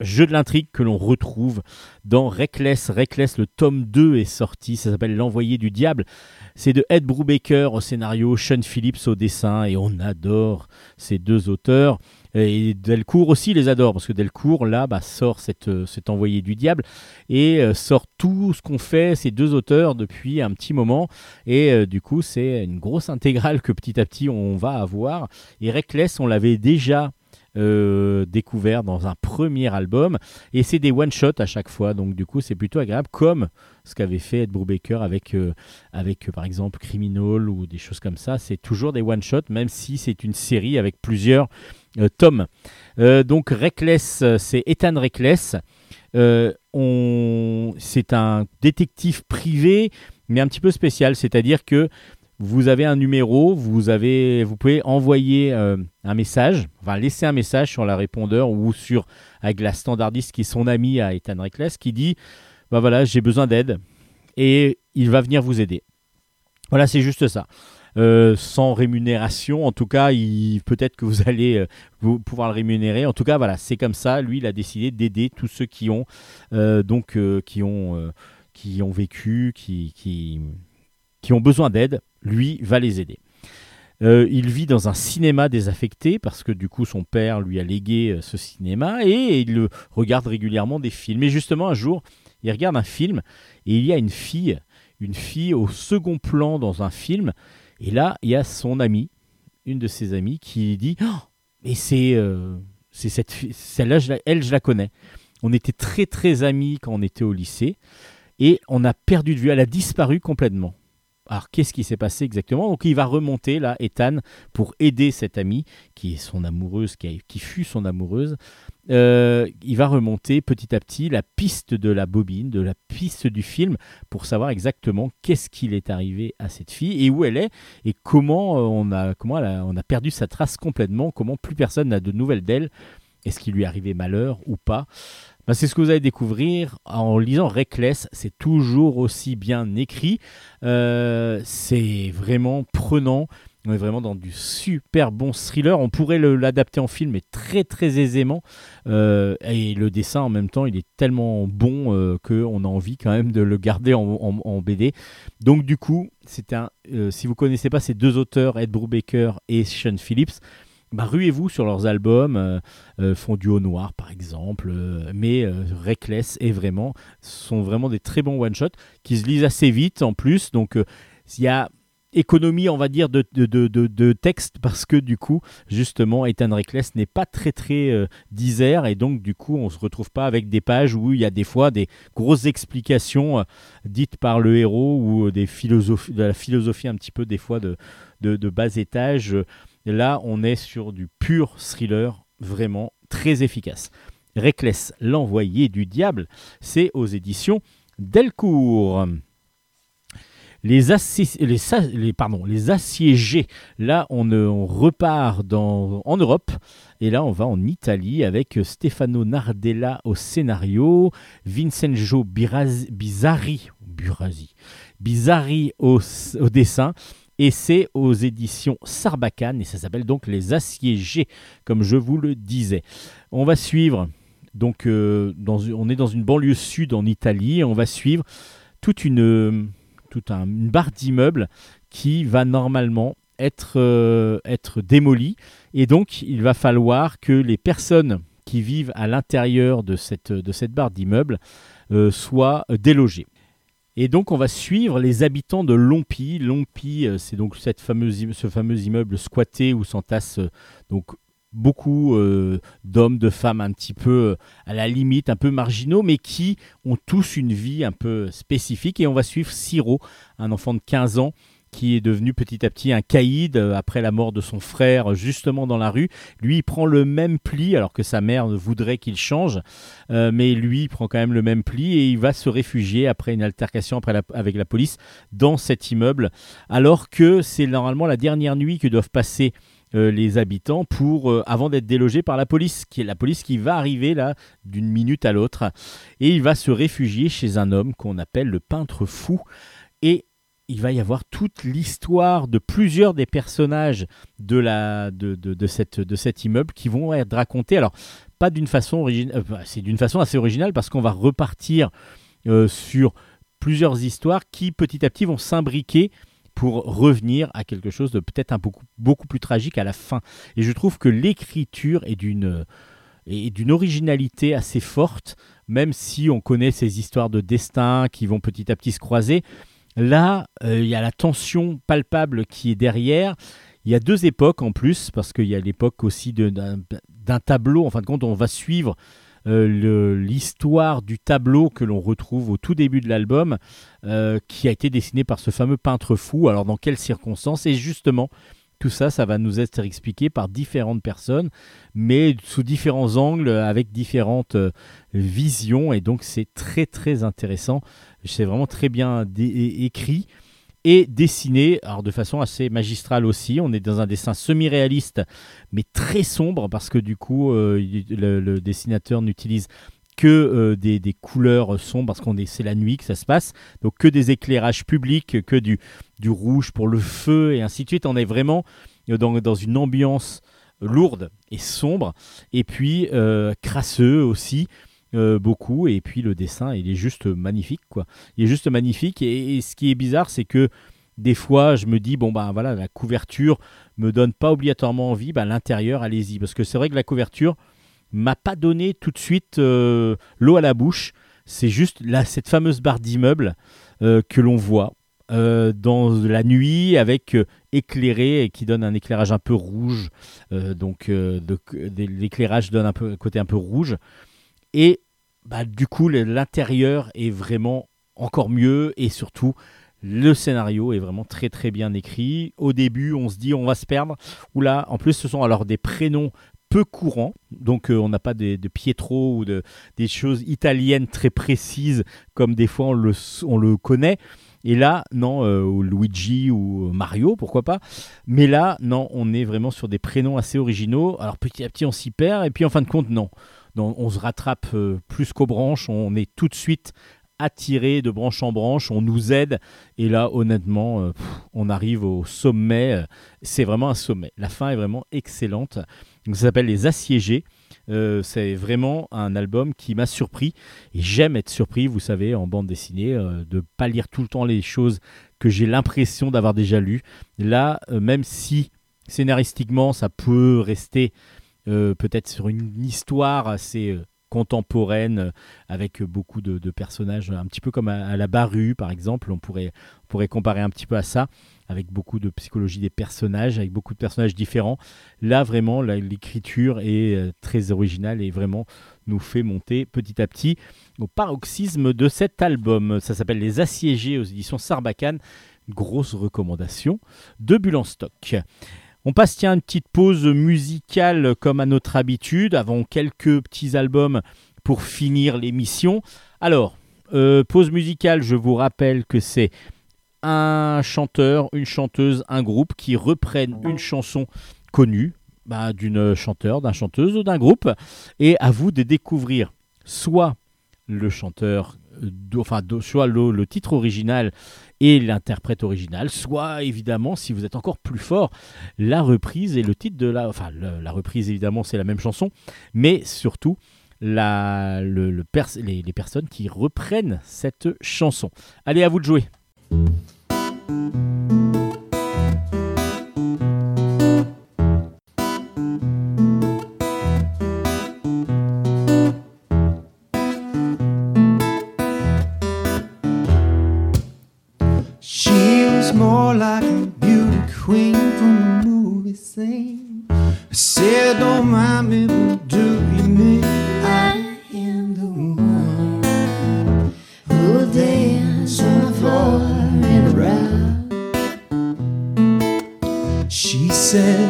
Jeu de l'intrigue que l'on retrouve dans Reckless. Reckless, le tome 2 est sorti, ça s'appelle L'envoyé du diable. C'est de Ed Brubaker au scénario, Sean Phillips au dessin, et on adore ces deux auteurs. Et Delcourt aussi les adore, parce que Delcourt, là, bah, sort cette, euh, cet envoyé du diable et euh, sort tout ce qu'ont fait ces deux auteurs depuis un petit moment. Et euh, du coup, c'est une grosse intégrale que petit à petit on va avoir. Et Reckless, on l'avait déjà découvert dans un premier album et c'est des one shot à chaque fois donc du coup c'est plutôt agréable comme ce qu'avait fait Ed Brubaker avec avec par exemple Criminal ou des choses comme ça c'est toujours des one shot même si c'est une série avec plusieurs euh, Tom. Euh, donc Reckless, euh, c'est Ethan Reckless. c'est un détective privé, mais un petit peu spécial, c'est-à-dire que vous avez un numéro, vous, pouvez envoyer un message, enfin laisser un message sur la répondeur ou sur avec la standardiste qui est son ami à Ethan Reckless qui dit bah voilà j'ai besoin d'aide et il va venir vous aider. Voilà c'est juste ça. Euh, sans rémunération. En tout cas, peut-être que vous allez euh, pouvoir le rémunérer. En tout cas, voilà, c'est comme ça. Lui, il a décidé d'aider tous ceux qui ont euh, donc qui ont qui ont vécu, qui, qui ont besoin d'aide. Lui va les aider. il vit dans un cinéma désaffecté parce que du coup son père lui a légué ce cinéma et il regarde régulièrement des films. Et justement un jour, il regarde un film et il y a une fille, une fille au second plan dans un film et là, il y a son amie, une de ses amies, qui dit oh, Mais c'est euh, c'est cette celle-là, elle, je la connais. On était très très amis quand on était au lycée et on a perdu de vue. Elle a disparu complètement. Alors qu'est-ce qui s'est passé exactement? Donc il va remonter là, Ethan, pour aider cette amie qui est son amoureuse, qui, fut son amoureuse, euh, il va remonter petit à petit la piste de la bobine, de la piste du film, pour savoir exactement qu'est-ce qu'il est arrivé à cette fille et où elle est et comment euh, on a, comment on a perdu sa trace complètement, comment plus personne n'a de nouvelles d'elle. Est-ce qu'il lui est arrivé malheur ou pas? Ben, C'est ce que vous allez découvrir en lisant Reckless. C'est toujours aussi bien écrit. Euh, c'est vraiment prenant. On est vraiment dans du super bon thriller. On pourrait l'adapter en film, mais très très aisément. Euh, et le dessin en même temps, il est tellement bon euh, qu'on a envie quand même de le garder en, BD. Donc du coup, c'est un. Si vous connaissez pas ces deux auteurs, Ed Brubaker et Sean Phillips, bah, ruez-vous sur leurs albums, euh, euh, Fondu au noir par exemple, mais Reckless est vraiment, sont vraiment des très bons one-shots qui se lisent assez vite en plus, donc il y a économie, on va dire, de, de, texte parce que du coup, justement, Ethan Reckless n'est pas très très euh, disert et donc du coup, on se retrouve pas avec des pages où il y a des fois des grosses explications euh, dites par le héros ou euh, des philosophies, de la philosophie un petit peu des fois de, de, bas étage. Là, on est sur du pur thriller vraiment très efficace. Reckless, l'envoyé du diable, c'est aux éditions Delcourt. Les, assiégés, là on, on repart dans, en Europe et là on va en Italie avec Stefano Nardella au scénario, Vincenzo Bizzarri au, au dessin et c'est aux éditions Sarbacane et ça s'appelle donc Les Assiégés, comme je vous le disais. On va suivre, donc euh, on est dans une banlieue sud en Italie, et on va suivre toute une toute une barre d'immeubles qui va normalement être, euh, être démolie. Et donc, il va falloir que les personnes qui vivent à l'intérieur de cette, de cette barre d'immeubles euh, soient délogées. Et donc, on va suivre les habitants de Lompi. Lompi, euh, c'est donc ce fameux immeuble squatté où s'entassent donc beaucoup euh, d'hommes, de femmes un petit peu euh, à la limite, un peu marginaux, mais qui ont tous une vie un peu spécifique. Et on va suivre Siro, un enfant de 15 ans qui est devenu petit à petit un caïd euh, après la mort de son frère justement dans la rue. Lui, il prend le même pli alors que sa mère voudrait qu'il change, mais lui, il prend quand même le même pli et il va se réfugier après une altercation après avec la police dans cet immeuble, alors que c'est normalement la dernière nuit que doivent passer euh, les habitants pour euh, avant d'être délogés par la police, qui est la police qui va arriver là d'une minute à l'autre. Et il va se réfugier chez un homme qu'on appelle le peintre fou il va y avoir toute l'histoire de plusieurs des personnages de, la, de, de, cette, de cet immeuble qui vont être racontés. Alors, pas d'une façon originale, euh, c'est d'une façon assez originale parce qu'on va repartir sur plusieurs histoires qui petit à petit vont s'imbriquer pour revenir à quelque chose de peut-être beaucoup, beaucoup plus tragique à la fin. Et je trouve que l'écriture est d'une et d'une originalité assez forte, même si on connaît ces histoires de destin qui vont petit à petit se croiser. Là, euh, il y a la tension palpable qui est derrière. Il y a deux époques en plus, parce qu'il y a l'époque aussi d'un tableau. En fin de compte, on va suivre euh, l'histoire du tableau que l'on retrouve au tout début de l'album, euh, qui a été dessiné par ce fameux peintre fou. Alors dans quelles circonstances? Et justement, tout ça, ça va nous être expliqué par différentes personnes, mais sous différents angles, avec différentes visions. Et donc c'est très très intéressant. C'est vraiment très bien écrit et dessiné alors de façon assez magistrale aussi. On est dans un dessin semi-réaliste, mais très sombre parce que du coup, euh, le, dessinateur n'utilise que euh, des, couleurs sombres parce qu'on est c'est la nuit que ça se passe. Donc que des éclairages publics que du, rouge pour le feu et ainsi de suite. On est vraiment euh, dans, dans une ambiance lourde et sombre. Et puis crasseux aussi euh, beaucoup. Et puis le dessin, il est juste magnifique, quoi. Il est juste magnifique. Et, ce qui est bizarre, c'est que des fois, je me dis, bon, ben voilà, la couverture me donne pas obligatoirement envie. Ben, l'intérieur, allez-y. Parce que c'est vrai que la couverture m'a pas donné tout de suite euh, l'eau à la bouche. C'est juste là, cette fameuse barre d'immeuble euh, que l'on voit. dans la nuit avec éclairé et qui donne un éclairage un peu rouge donc l'éclairage donne un peu côté un peu rouge et bah, du coup, l'intérieur est vraiment encore mieux et surtout, le scénario est vraiment très très bien écrit. Au début, on se dit on va se perdre. Oula, en plus, ce sont alors des prénoms peu courants, donc euh, on n'a pas de, Pietro ou de, des choses italiennes très précises comme des fois on le, on le connaît. Et là, non, euh, Luigi ou Mario, pourquoi pas. Mais là, non, on est vraiment sur des prénoms assez originaux. Alors petit à petit, on s'y perd. Et puis en fin de compte, non on se rattrape euh, plus qu'aux branches, on est tout de suite attiré de branche en branche, on nous aide, et là honnêtement, euh, on arrive au sommet, euh, c'est vraiment un sommet, la fin est vraiment excellente, ça s'appelle Les Assiégés, c'est vraiment un album qui m'a surpris, et j'aime être surpris, vous savez, en bande dessinée, de ne pas lire tout le temps les choses que j'ai l'impression d'avoir déjà lues, là, même si Scénaristiquement, ça peut rester euh, peut-être sur une histoire assez euh, contemporaine, euh, avec beaucoup de, personnages, un petit peu comme à, à la Barue, par exemple. On pourrait, on pourrait comparer un petit peu à ça, avec beaucoup de psychologie des personnages, avec beaucoup de personnages différents. Là, vraiment, l'écriture est euh, très originale et vraiment nous fait monter petit à petit au paroxysme de cet album. Ça s'appelle Les Assiégés aux éditions Sarbacane. Grosse recommandation de Bulle en stock. On passe tiens une petite pause musicale comme à notre habitude, avant quelques petits albums pour finir l'émission. Alors, euh, pause musicale, je vous rappelle que c'est un chanteur, une chanteuse, un groupe qui reprennent une chanson connue bah, d'une chanteur, d'un chanteuse ou d'un groupe, et à vous de découvrir soit le chanteur, euh, enfin soit le titre original et l'interprète original, soit évidemment, si vous êtes encore plus fort, la reprise et le titre de la, enfin la reprise évidemment c'est la même chanson, mais surtout la, le, les personnes qui reprennent cette chanson. Allez à vous de jouer. Scene. I said, Don't mind me, but do you mean I am the one who will dance on the floor in the round? She said,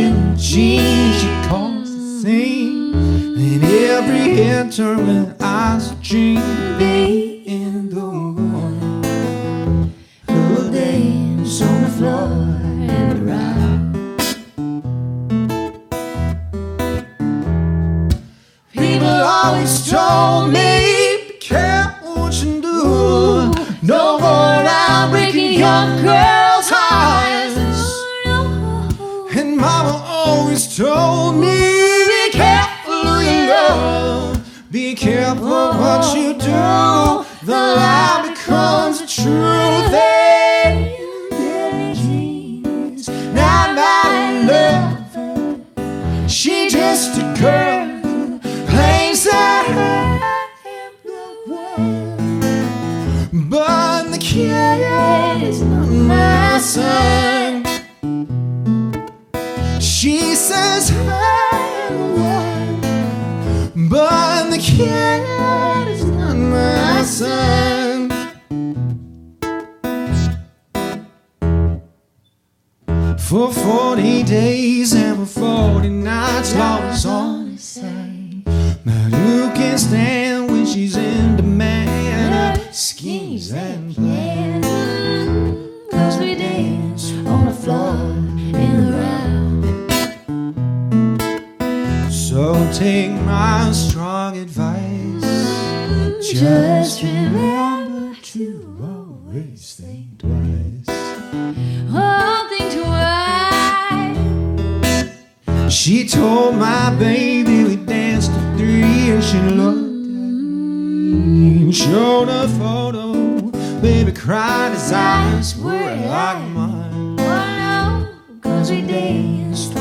denim jeans, she calls the same. And every enter when I dream day in the warm. Whole day on the floor and the ride. People always told me. Told me, be careful who you love. Be careful what you do. The lie becomes the truth. Billie Jean's not my lover. She just a girl who claims the one. But the kid is not my son. The kid is not my son. For 40 days and for 40 nights, law is on his side. But who can stand when she's in demand? Schemes and plans. Cause we dance on the floor So take my strong advice. Just remember to always think twice. Oh, think twice. She told my baby we danced to three and she looked at me and showed a photo. Baby cried, his eyes were like mine. Oh no, cause we danced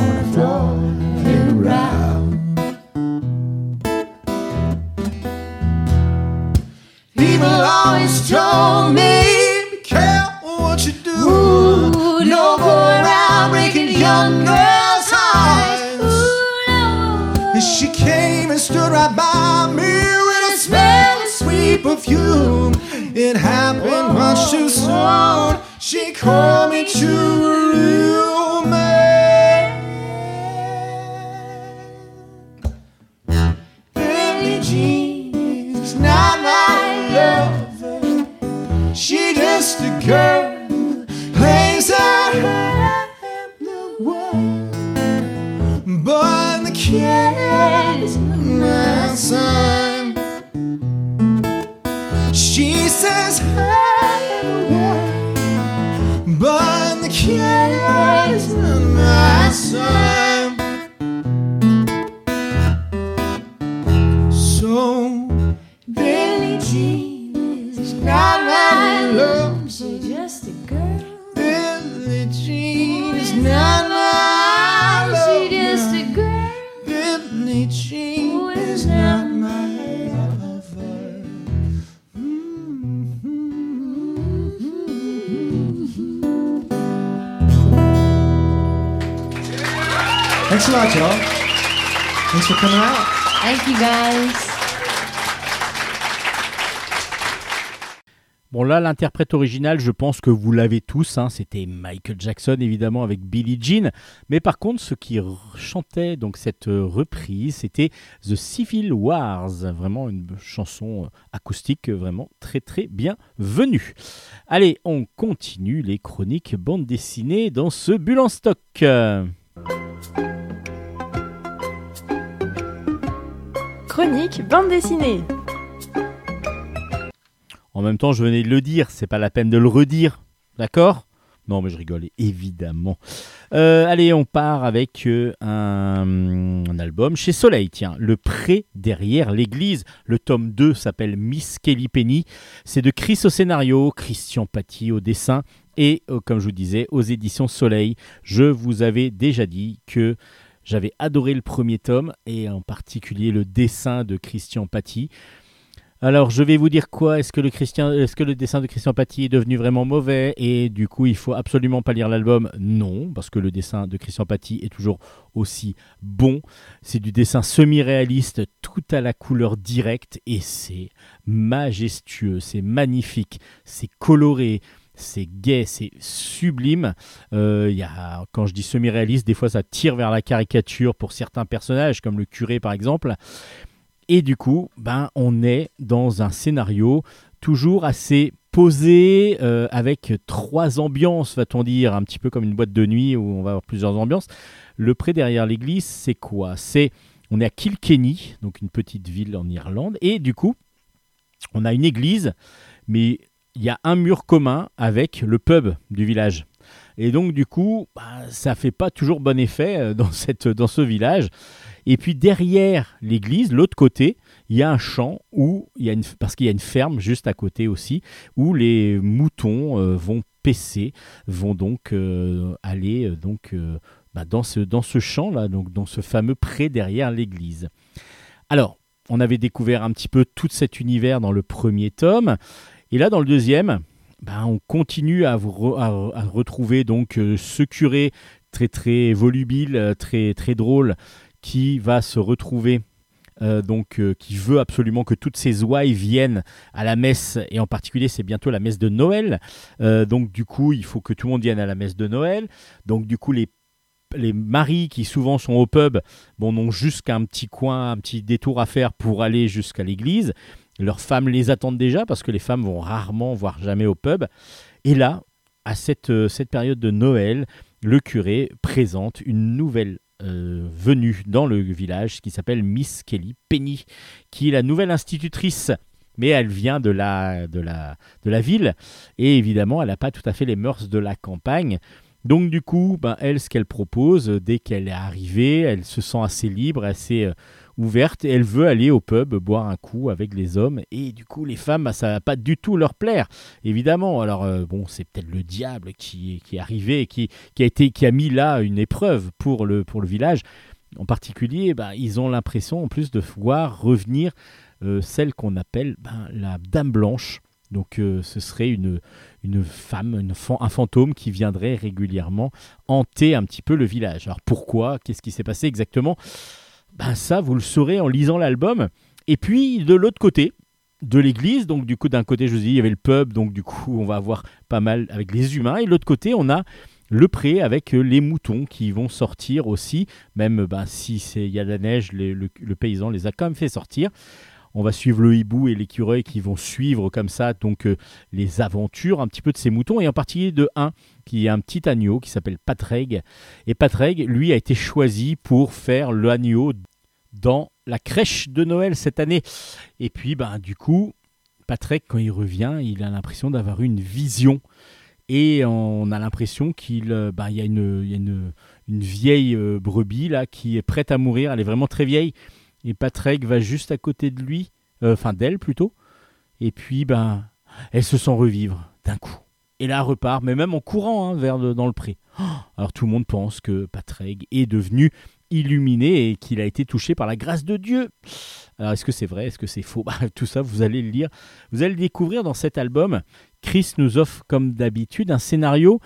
People always told me, be careful what you do. Ooh, Don't go around breaking young girls' hearts. Ooh, no. And she came and stood right by me with a smell of sweet perfume. It happened much too soon. She called me to her room. shares my son. She says hi, but the cares not my son. So Billy Jean is not. Lot, y'all. Thanks for coming out. Thank you guys. Bon là, l'interprète original, je pense que vous l'avez tous, hein, c'était Michael Jackson évidemment avec Billie Jean. Mais par contre, ce qui chantait donc cette euh, reprise, c'était The Civil Wars, vraiment une chanson euh, acoustique euh, vraiment très très bien venue. Allez, on continue les chroniques bande dessinée dans ce bulle en stock. Bande dessinée. En même temps, je venais de le dire, c'est pas la peine de le redire, d'accord? Non, mais je rigole, évidemment. Euh, allez, on part avec euh, un, un album chez Soleil, tiens, Le Pré derrière l'église. Le tome 2 s'appelle Miss Kelly Penny. C'est de Chris au scénario, Christian Paty au dessin et, euh, comme je vous disais, aux éditions Soleil. Je vous avais déjà dit que j'avais adoré le premier tome et en particulier le dessin de Christian Paty. Alors, je vais vous dire quoi? Est-ce que, le dessin de Christian Paty est devenu vraiment mauvais? Et du coup, il faut absolument pas lire l'album? Non, parce que le dessin de Christian Paty est toujours aussi bon. C'est du dessin semi-réaliste, tout à la couleur directe et c'est majestueux, c'est magnifique, c'est coloré. C'est gai, c'est sublime. Euh, y a, quand je dis semi-réaliste, des fois ça tire vers la caricature pour certains personnages, comme le curé par exemple. Et du coup, ben, on est dans un scénario toujours assez posé, euh, avec trois ambiances, va-t-on dire, un petit peu comme une boîte de nuit où on va avoir plusieurs ambiances. Le pré derrière l'église, c'est quoi? C'est on est à Kilkenny, donc une petite ville en Irlande, et du coup, on a une église, mais il y a un mur commun avec le pub du village. Et donc, du coup, bah, ça fait pas toujours bon effet euh, dans, cette, dans ce village. Et puis derrière l'église, l'autre côté, il y a un champ où il y a une, parce qu'il y a une ferme juste à côté aussi, où les moutons euh, vont paisser, vont donc euh, aller donc bah, dans ce dans ce champ là, donc dans ce fameux pré derrière l'église. Alors, on avait découvert un petit peu tout cet univers dans le premier tome, et là dans le deuxième, bah, on continue à, retrouver donc euh, ce curé très très volubile, euh, très très drôle, qui va se retrouver, euh, donc qui veut absolument que toutes ses ouailles viennent à la messe, et en particulier c'est bientôt la messe de Noël. Donc du coup, il faut que tout le monde vienne à la messe de Noël. Donc du coup, les les maris qui souvent sont au pub, bon, n'ont juste qu'un petit coin, un petit détour à faire pour aller jusqu'à l'église. Leurs femmes les attendent déjà parce que les femmes vont rarement, voire jamais au pub. Et là, à cette, euh, cette période de Noël, le curé présente une nouvelle euh, venue dans le village qui s'appelle Miss Kelly Penny, qui est la nouvelle institutrice. Mais elle vient de la, de la, de la ville et évidemment, elle n'a pas tout à fait les mœurs de la campagne. Donc du coup, ben, elle, ce qu'elle propose, dès qu'elle est arrivée, elle se sent assez libre, assez euh, ouverte, et elle veut aller au pub boire un coup avec les hommes, et du coup, les femmes, ben, ça va pas du tout leur plaire, évidemment. Alors euh, bon, c'est peut-être le diable qui est, qui arrivé, qui, qui a été, qui a mis là une épreuve pour le, pour le village. En particulier, ben, ils ont l'impression en plus de voir revenir euh, celle qu'on appelle ben, la Dame Blanche. Donc euh, ce serait une, une femme, une un fantôme qui viendrait régulièrement hanter un petit peu le village. Alors pourquoi? Qu'est-ce qui s'est passé exactement? Ben ça, vous le saurez en lisant l'album. Et puis de l'autre côté de l'église, donc du coup d'un côté je vous dis il y avait le pub, donc du coup on va avoir pas mal avec les humains, et de l'autre côté on a le pré avec les moutons qui vont sortir aussi, même ben, si il y a de la neige, le paysan les a quand même fait sortir. On va suivre le hibou et l'écureuil qui vont suivre comme ça donc euh, les aventures un petit peu de ces moutons et en particulier de un qui est un petit agneau qui s'appelle Patreg. Et Patreg lui a été choisi pour faire l'agneau dans la crèche de Noël cette année. Et puis ben du coup Patrick quand il revient il a l'impression d'avoir une vision. Et on a l'impression qu'il euh, ben, y a une, y a une vieille euh, brebis là qui est prête à mourir. Elle est vraiment très vieille. Et Patrick va juste à côté de lui, euh, enfin d'elle plutôt, et puis ben, elle se sent revivre d'un coup. Et là repart, mais même en courant hein, vers dans le pré. Oh alors tout le monde pense que Patreg est devenu illuminé et qu'il a été touché par la grâce de Dieu. Alors est-ce que c'est vrai? Est-ce que c'est faux? Bah, Tout ça, vous allez le lire. Vous allez le découvrir dans cet album. Chris nous offre, comme d'habitude, un scénario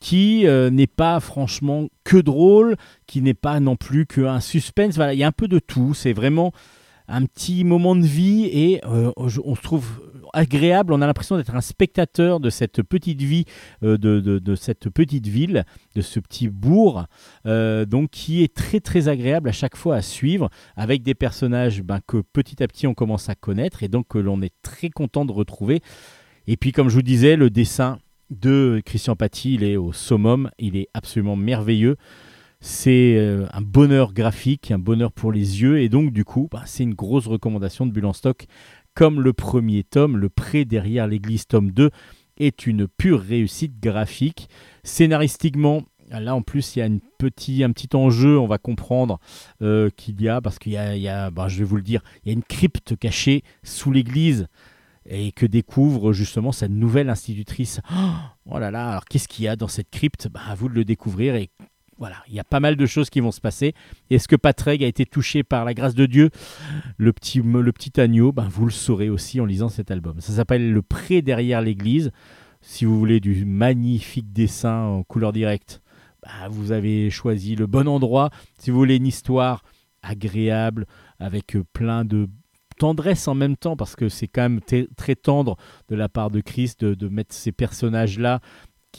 qui euh, n'est pas franchement que drôle, qui n'est pas non plus qu'un suspense. Voilà, il y a un peu de tout. C'est vraiment un petit moment de vie et euh, on se trouve agréable. On a l'impression d'être un spectateur de cette petite vie, euh, de, cette petite ville, de ce petit bourg, euh, donc qui est très très agréable à chaque fois à suivre, avec des personnages ben, que petit à petit on commence à connaître et donc que l'on est très content de retrouver. Et puis comme je vous disais, le dessin de Christian Paty, il est au summum, il est absolument merveilleux. C'est euh, un bonheur graphique, un bonheur pour les yeux, et donc du coup, bah, c'est une grosse recommandation de Bulle en stock. Comme le premier tome, Le Pré derrière l'église, tome 2, est une pure réussite graphique. Scénaristiquement, là en plus, il y a un petit enjeu, on va comprendre euh, qu'il y a, parce qu'il y a, bah, je vais vous le dire, il y a une crypte cachée sous l'église et que découvre justement cette nouvelle institutrice. Oh là là, alors qu'est-ce qu'il y a dans cette crypte? Bah, À vous de le découvrir et voilà, il y a pas mal de choses qui vont se passer. Est-ce que Patreg a été touché par la grâce de Dieu? Le petit, le petit agneau, ben, vous le saurez aussi en lisant cet album. Ça s'appelle Le Pré derrière l'église. Si vous voulez du magnifique dessin en couleur directe, bah, vous avez choisi le bon endroit. Si vous voulez une histoire agréable, avec euh, plein de tendresse en même temps, parce que c'est quand même très tendre de la part de Christ de, de mettre ces personnages-là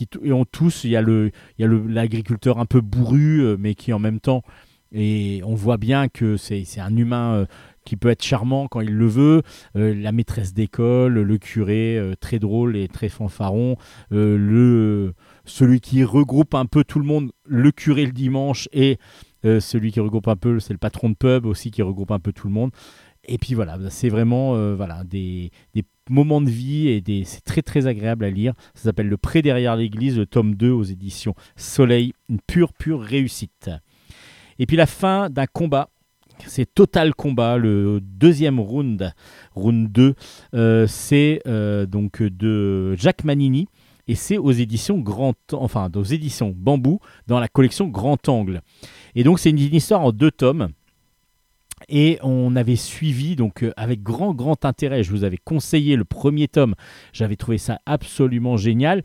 qui ont tous, il y a le, l'agriculteur un peu bourru, euh, mais qui en même temps, et on voit bien que c'est un humain euh, qui peut être charmant quand il le veut, euh, la maîtresse d'école, le curé, très drôle et très fanfaron, le, celui qui regroupe un peu tout le monde, le curé le dimanche, et celui qui regroupe un peu, c'est le patron de pub aussi qui regroupe un peu tout le monde. Et puis voilà, c'est vraiment voilà, des moments de vie et c'est très très agréable à lire. Ça s'appelle Le Pré derrière l'église, le tome 2 aux éditions Soleil, une pure pure réussite. Et puis la fin d'un combat, c'est Total Combat, le deuxième round, round 2, euh, c'est euh, donc de Jacques Manini et c'est aux éditions Grand, enfin aux éditions Bambou dans la collection Grand Angle. Et donc c'est une histoire en deux tomes. Et on avait suivi donc euh, avec grand grand intérêt. Je vous avais conseillé le premier tome. J'avais trouvé ça absolument génial.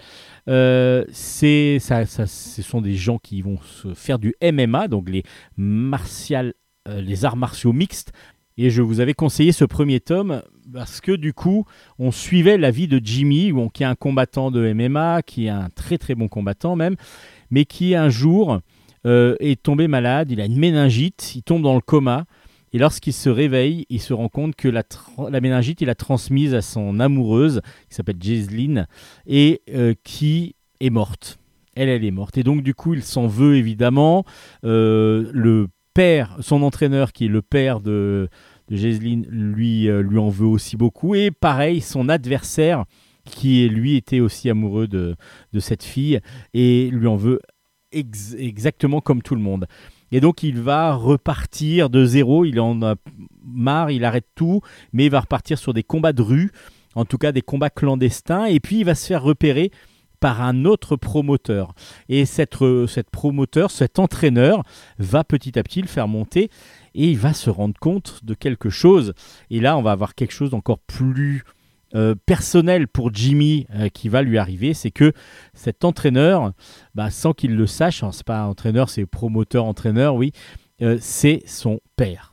Euh, c'est ça, ça- ce sont des gens qui vont faire du MMA, donc les martial, euh, les arts martiaux mixtes. Et je vous avais conseillé ce premier tome parce que du coup, on suivait la vie de Jimmy, qui est un combattant de MMA, qui est un très très bon combattant même, mais qui un jour est tombé malade. Il a une méningite, il tombe dans le coma. Et lorsqu'il se réveille, il se rend compte que la, méningite, il l'a transmise à son amoureuse, qui s'appelle Jaiseline, et euh, qui est morte. Elle, elle est morte. Et donc, du coup, il s'en veut évidemment. Euh, le père, son entraîneur, qui est le père de, de lui, euh, lui en veut aussi beaucoup. Et pareil, son adversaire, qui lui était aussi amoureux de, cette fille, et lui en veut ex- exactement comme tout le monde. Et donc il va repartir de zéro, il en a marre, il arrête tout, mais il va repartir sur des combats de rue, en tout cas des combats clandestins, et puis il va se faire repérer par un autre promoteur. Et cette, euh, cette promoteur, cet entraîneur, va petit à petit le faire monter, et il va se rendre compte de quelque chose. Et là, on va avoir quelque chose d'encore plus euh, personnel pour Jimmy euh, qui va lui arriver, c'est que cet entraîneur, bah, sans qu'il le sache, alors c'est pas entraîneur, c'est promoteur, entraîneur, oui, euh, c'est son père.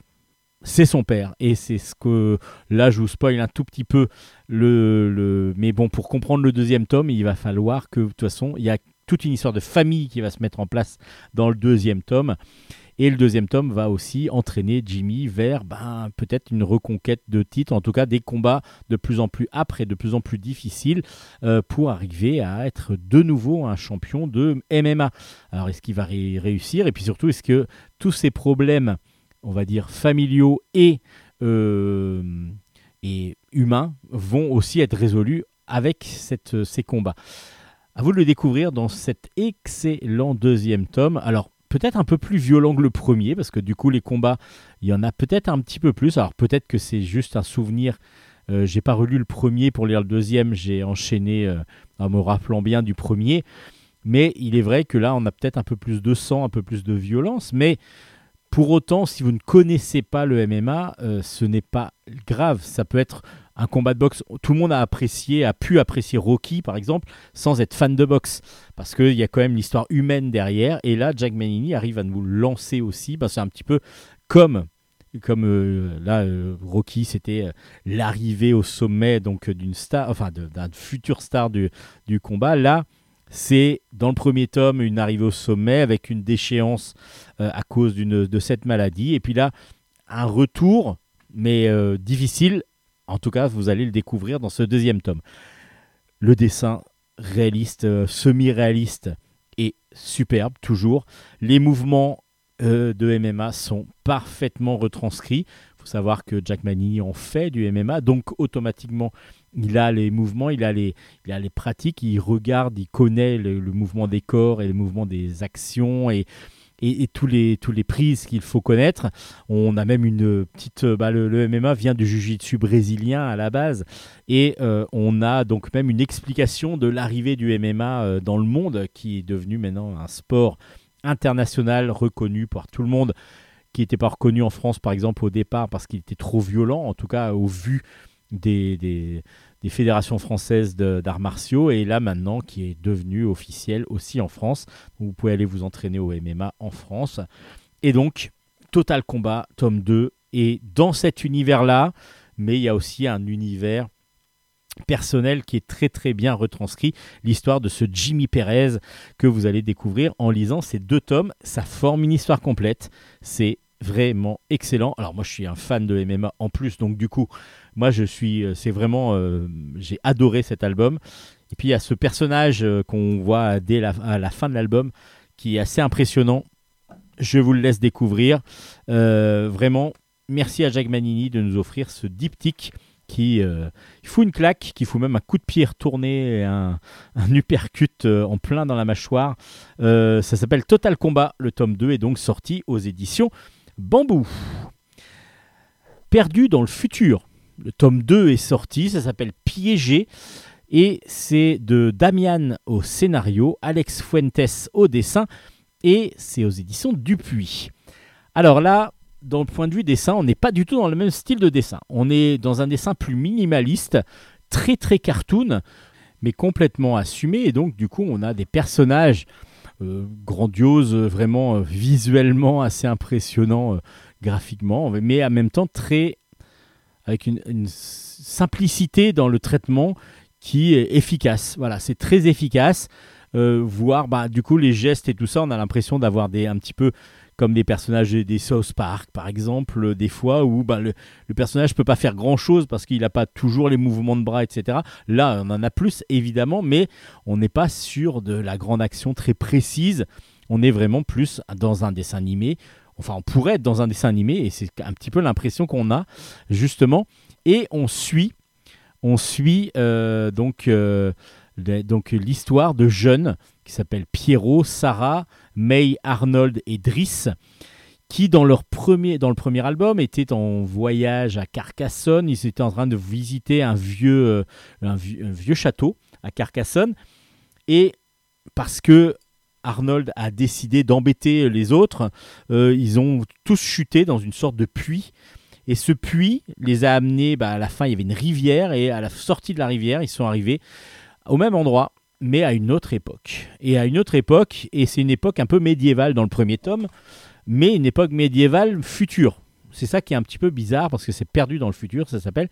C'est son père. Et c'est ce que. Là, je vous spoil un tout petit peu. Le, le... Mais bon, pour comprendre le deuxième tome, il va falloir que, de toute façon, il y a toute une histoire de famille qui va se mettre en place dans le deuxième tome. Et le deuxième tome va aussi entraîner Jimmy vers ben, peut-être une reconquête de titre, en tout cas des combats de plus en plus âpres et de plus en plus difficiles euh, pour arriver à être de nouveau un champion de MMA. Alors est-ce qu'il va ré- réussir? Et puis surtout, est-ce que tous ces problèmes, on va dire familiaux et, euh, humains, vont aussi être résolus avec ces combats? À vous de le découvrir dans cet excellent deuxième tome. Alors peut-être un peu plus violent que le premier, parce que du coup les combats, il y en a peut-être un petit peu plus. Alors peut-être que c'est juste un souvenir. Euh, j'ai pas relu le premier pour lire le deuxième, j'ai enchaîné euh, en me rappelant bien du premier. Mais il est vrai que là, on a peut-être un peu plus de sang, un peu plus de violence. Mais pour autant, si vous ne connaissez pas le MMA, euh, ce n'est pas grave. Ça peut être un combat de boxe. Tout le monde a apprécié, a pu apprécier Rocky, par exemple, sans être fan de boxe. Parce qu'il y a quand même l'histoire humaine derrière. Et là, Jack Manini arrive à nous lancer aussi. Ben, c'est un petit peu comme comme euh, là euh, Rocky c'était euh, l'arrivée au sommet donc d'une star enfin d'un futur star du, du combat là c'est dans le premier tome une arrivée au sommet avec une déchéance à cause de cette maladie et puis là un retour mais difficile en tout cas vous allez le découvrir dans ce deuxième tome le dessin réaliste euh, semi-réaliste est superbe toujours les mouvements euh, de MMA sont parfaitement retranscrits. Il faut savoir que Jack Manini en fait du MMA, donc automatiquement il a les mouvements, il a les, pratiques, il regarde, il connaît le, le mouvement des corps et le mouvement des actions et, et, tous, les, tous les prises qu'il faut connaître. On a même une petite... bah, le, MMA vient du jiu-jitsu brésilien à la base et euh, on a donc même une explication de l'arrivée du MMA euh, dans le monde qui est devenu maintenant un sport international reconnu par tout le monde qui n'était pas reconnu en France par exemple au départ parce qu'il était trop violent en tout cas au vu des, des fédérations françaises d'arts martiaux et là maintenant qui est devenu officiel aussi en France vous pouvez aller vous entraîner au MMA en France et donc Total Combat tome 2 et dans cet univers là mais il y a aussi un univers personnel qui est très très bien retranscrit l'histoire de ce Jimmy Perez que vous allez découvrir en lisant ces deux tomes. Ça forme une histoire complète. C'est vraiment excellent. Alors moi je suis un fan de MMA en plus, donc du coup moi je suis, euh, c'est vraiment, euh, j'ai adoré cet album. Et puis il y a ce personnage euh, qu'on voit dès la, à la fin de l'album qui est assez impressionnant. Je vous le laisse découvrir. Vraiment, merci à Jack Manini de nous offrir ce diptyque qui fout une claque, qui fout même un coup de pied retourné, et un, un uppercut en plein dans la mâchoire. Ça s'appelle Total Combat. Le tome 2 est donc sorti aux éditions Bambou. Perdu dans le futur. Le tome 2 est sorti, ça s'appelle Piégé. Et c'est de Damian au scénario, Alex Fuentes au dessin. Et c'est aux éditions Dupuis. Alors là, dans le point de vue dessin, on n'est pas du tout dans le même style de dessin. On est dans un dessin plus minimaliste, très très cartoon, mais complètement assumé. Et donc, du coup, on a des personnages euh, grandioses, euh, vraiment euh, visuellement assez impressionnants euh, graphiquement, mais en même temps très avec une, simplicité dans le traitement qui est efficace. Voilà, c'est très efficace. Voir bah, du coup les gestes et tout ça, on a l'impression d'avoir des un petit peu comme des personnages des- South Park par exemple, euh, des fois où bah, le, le personnage peut pas faire grand chose parce qu'il n'a pas toujours les mouvements de bras, etc. Là, on en a plus évidemment, mais on n'est pas sur de la grande action très précise. On est vraiment plus dans un dessin animé. Enfin, on pourrait être dans un dessin animé et c'est un petit peu l'impression qu'on a justement. Et on suit, on suit euh, donc euh, donc l'histoire de jeunes qui s'appellent Pierrot, Sarah, May, Arnold et Driss, qui dans le premier album étaient en voyage à Carcassonne. Ils étaient en train de visiter un vieux euh, château à Carcassonne et parce que Arnold a décidé d'embêter les autres, euh, ils ont tous chuté dans une sorte de puits. Et ce puits les a amenés, bah, à la fin il y avait une rivière, et à la sortie de la rivière, ils sont arrivés au même endroit, mais à une autre époque. Et à une autre époque, et c'est une époque un peu médiévale dans le premier tome, mais une époque médiévale future. C'est ça qui est un petit peu bizarre, parce que c'est perdu dans le futur, ça s'appelle.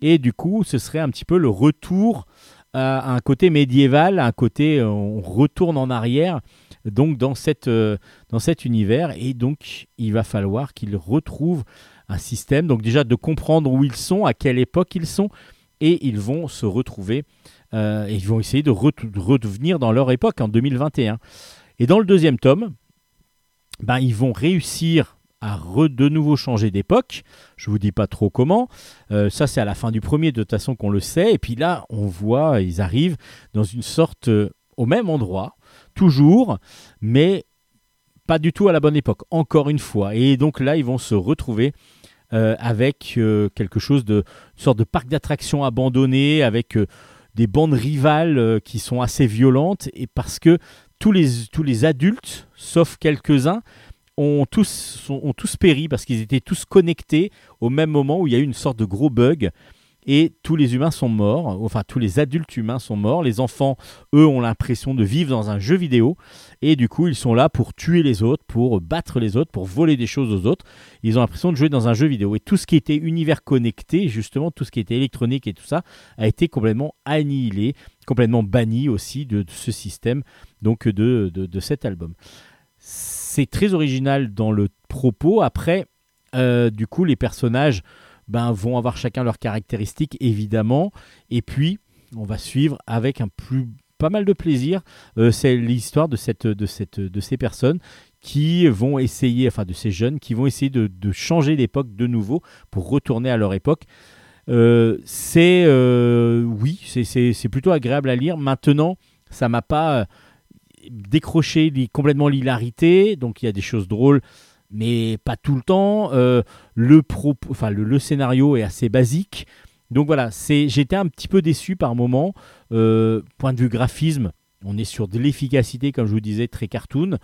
Et du coup, ce serait un petit peu le retour à un côté médiéval, à un côté euh, on retourne en arrière, donc dans, cette, euh, dans cet univers. Et donc, il va falloir qu'ils retrouvent un système, donc déjà de comprendre où ils sont, à quelle époque ils sont, et ils vont se retrouver, et ils vont essayer de, re- de redevenir dans leur époque en 2021. Et dans le deuxième tome, ben, ils vont réussir à de nouveau changer d'époque. Je vous dis pas trop comment. Euh, ça, c'est à la fin du premier, de toute façon qu'on le sait. Et puis là, on voit, ils arrivent dans une sorte, euh, au même endroit, toujours, mais pas du tout à la bonne époque, encore une fois. Et donc là, ils vont se retrouver euh, avec euh, quelque chose de sorte de parc d'attractions abandonné, avec euh, des bandes rivales euh, qui sont assez violentes et parce que tous les, adultes, sauf quelques-uns, ont tous, ont tous péri parce qu'ils étaient tous connectés au même moment où il y a eu une sorte de gros bug et tous les humains sont morts, enfin tous les adultes humains sont morts, les enfants, eux, ont l'impression de vivre dans un jeu vidéo et du coup ils sont là pour tuer les autres, pour battre les autres, pour voler des choses aux autres, ils ont l'impression de jouer dans un jeu vidéo et tout ce qui était univers connecté, justement tout ce qui était électronique et tout ça, a été complètement annihilé, complètement banni aussi de, ce système, donc de, de, de cet album. C'est très original dans le propos. Après, euh, du coup, les personnages ben, vont avoir chacun leurs caractéristiques, évidemment. Et puis, on va suivre avec un plus pas mal de plaisir. euh, c'est l'histoire de, cette, de, cette, de ces personnes qui vont essayer, enfin de ces jeunes, qui vont essayer de, de changer d'époque de nouveau pour retourner à leur époque. Euh, c'est euh, oui, c'est- plutôt agréable à lire. Maintenant, ça m'a pas décroché complètement l'hilarité, donc il y a des choses drôles, mais pas tout le temps. Euh, le, scénario est assez basique. Donc voilà, j'étais un petit peu déçu par moment. Euh, point de vue graphisme, on est sur de l'efficacité, comme je vous disais, très cartoon.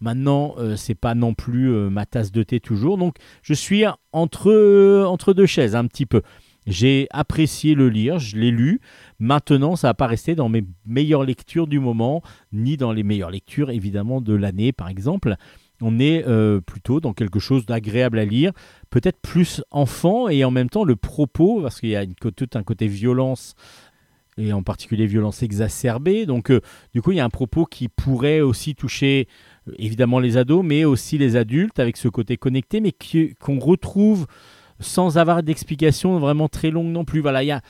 Maintenant, euh, c'est pas non plus euh, ma tasse de thé toujours. Donc je suis entre, deux chaises un petit peu. J'ai apprécié le lire, je l'ai lu. Maintenant, ça va pas rester dans mes meilleures lectures du moment, ni dans les meilleures lectures évidemment de l'année, par exemple. On est euh, plutôt dans quelque chose d'agréable à lire, peut-être plus enfant et en même temps le propos, parce qu'il y a tout un côté violence et en particulier violence exacerbée. Donc, euh, du coup, il y a un propos qui pourrait aussi toucher euh, évidemment les ados, mais aussi les adultes avec ce côté connecté, mais qu'on retrouve sans avoir d'explication vraiment très longue non plus. Voilà, il y a,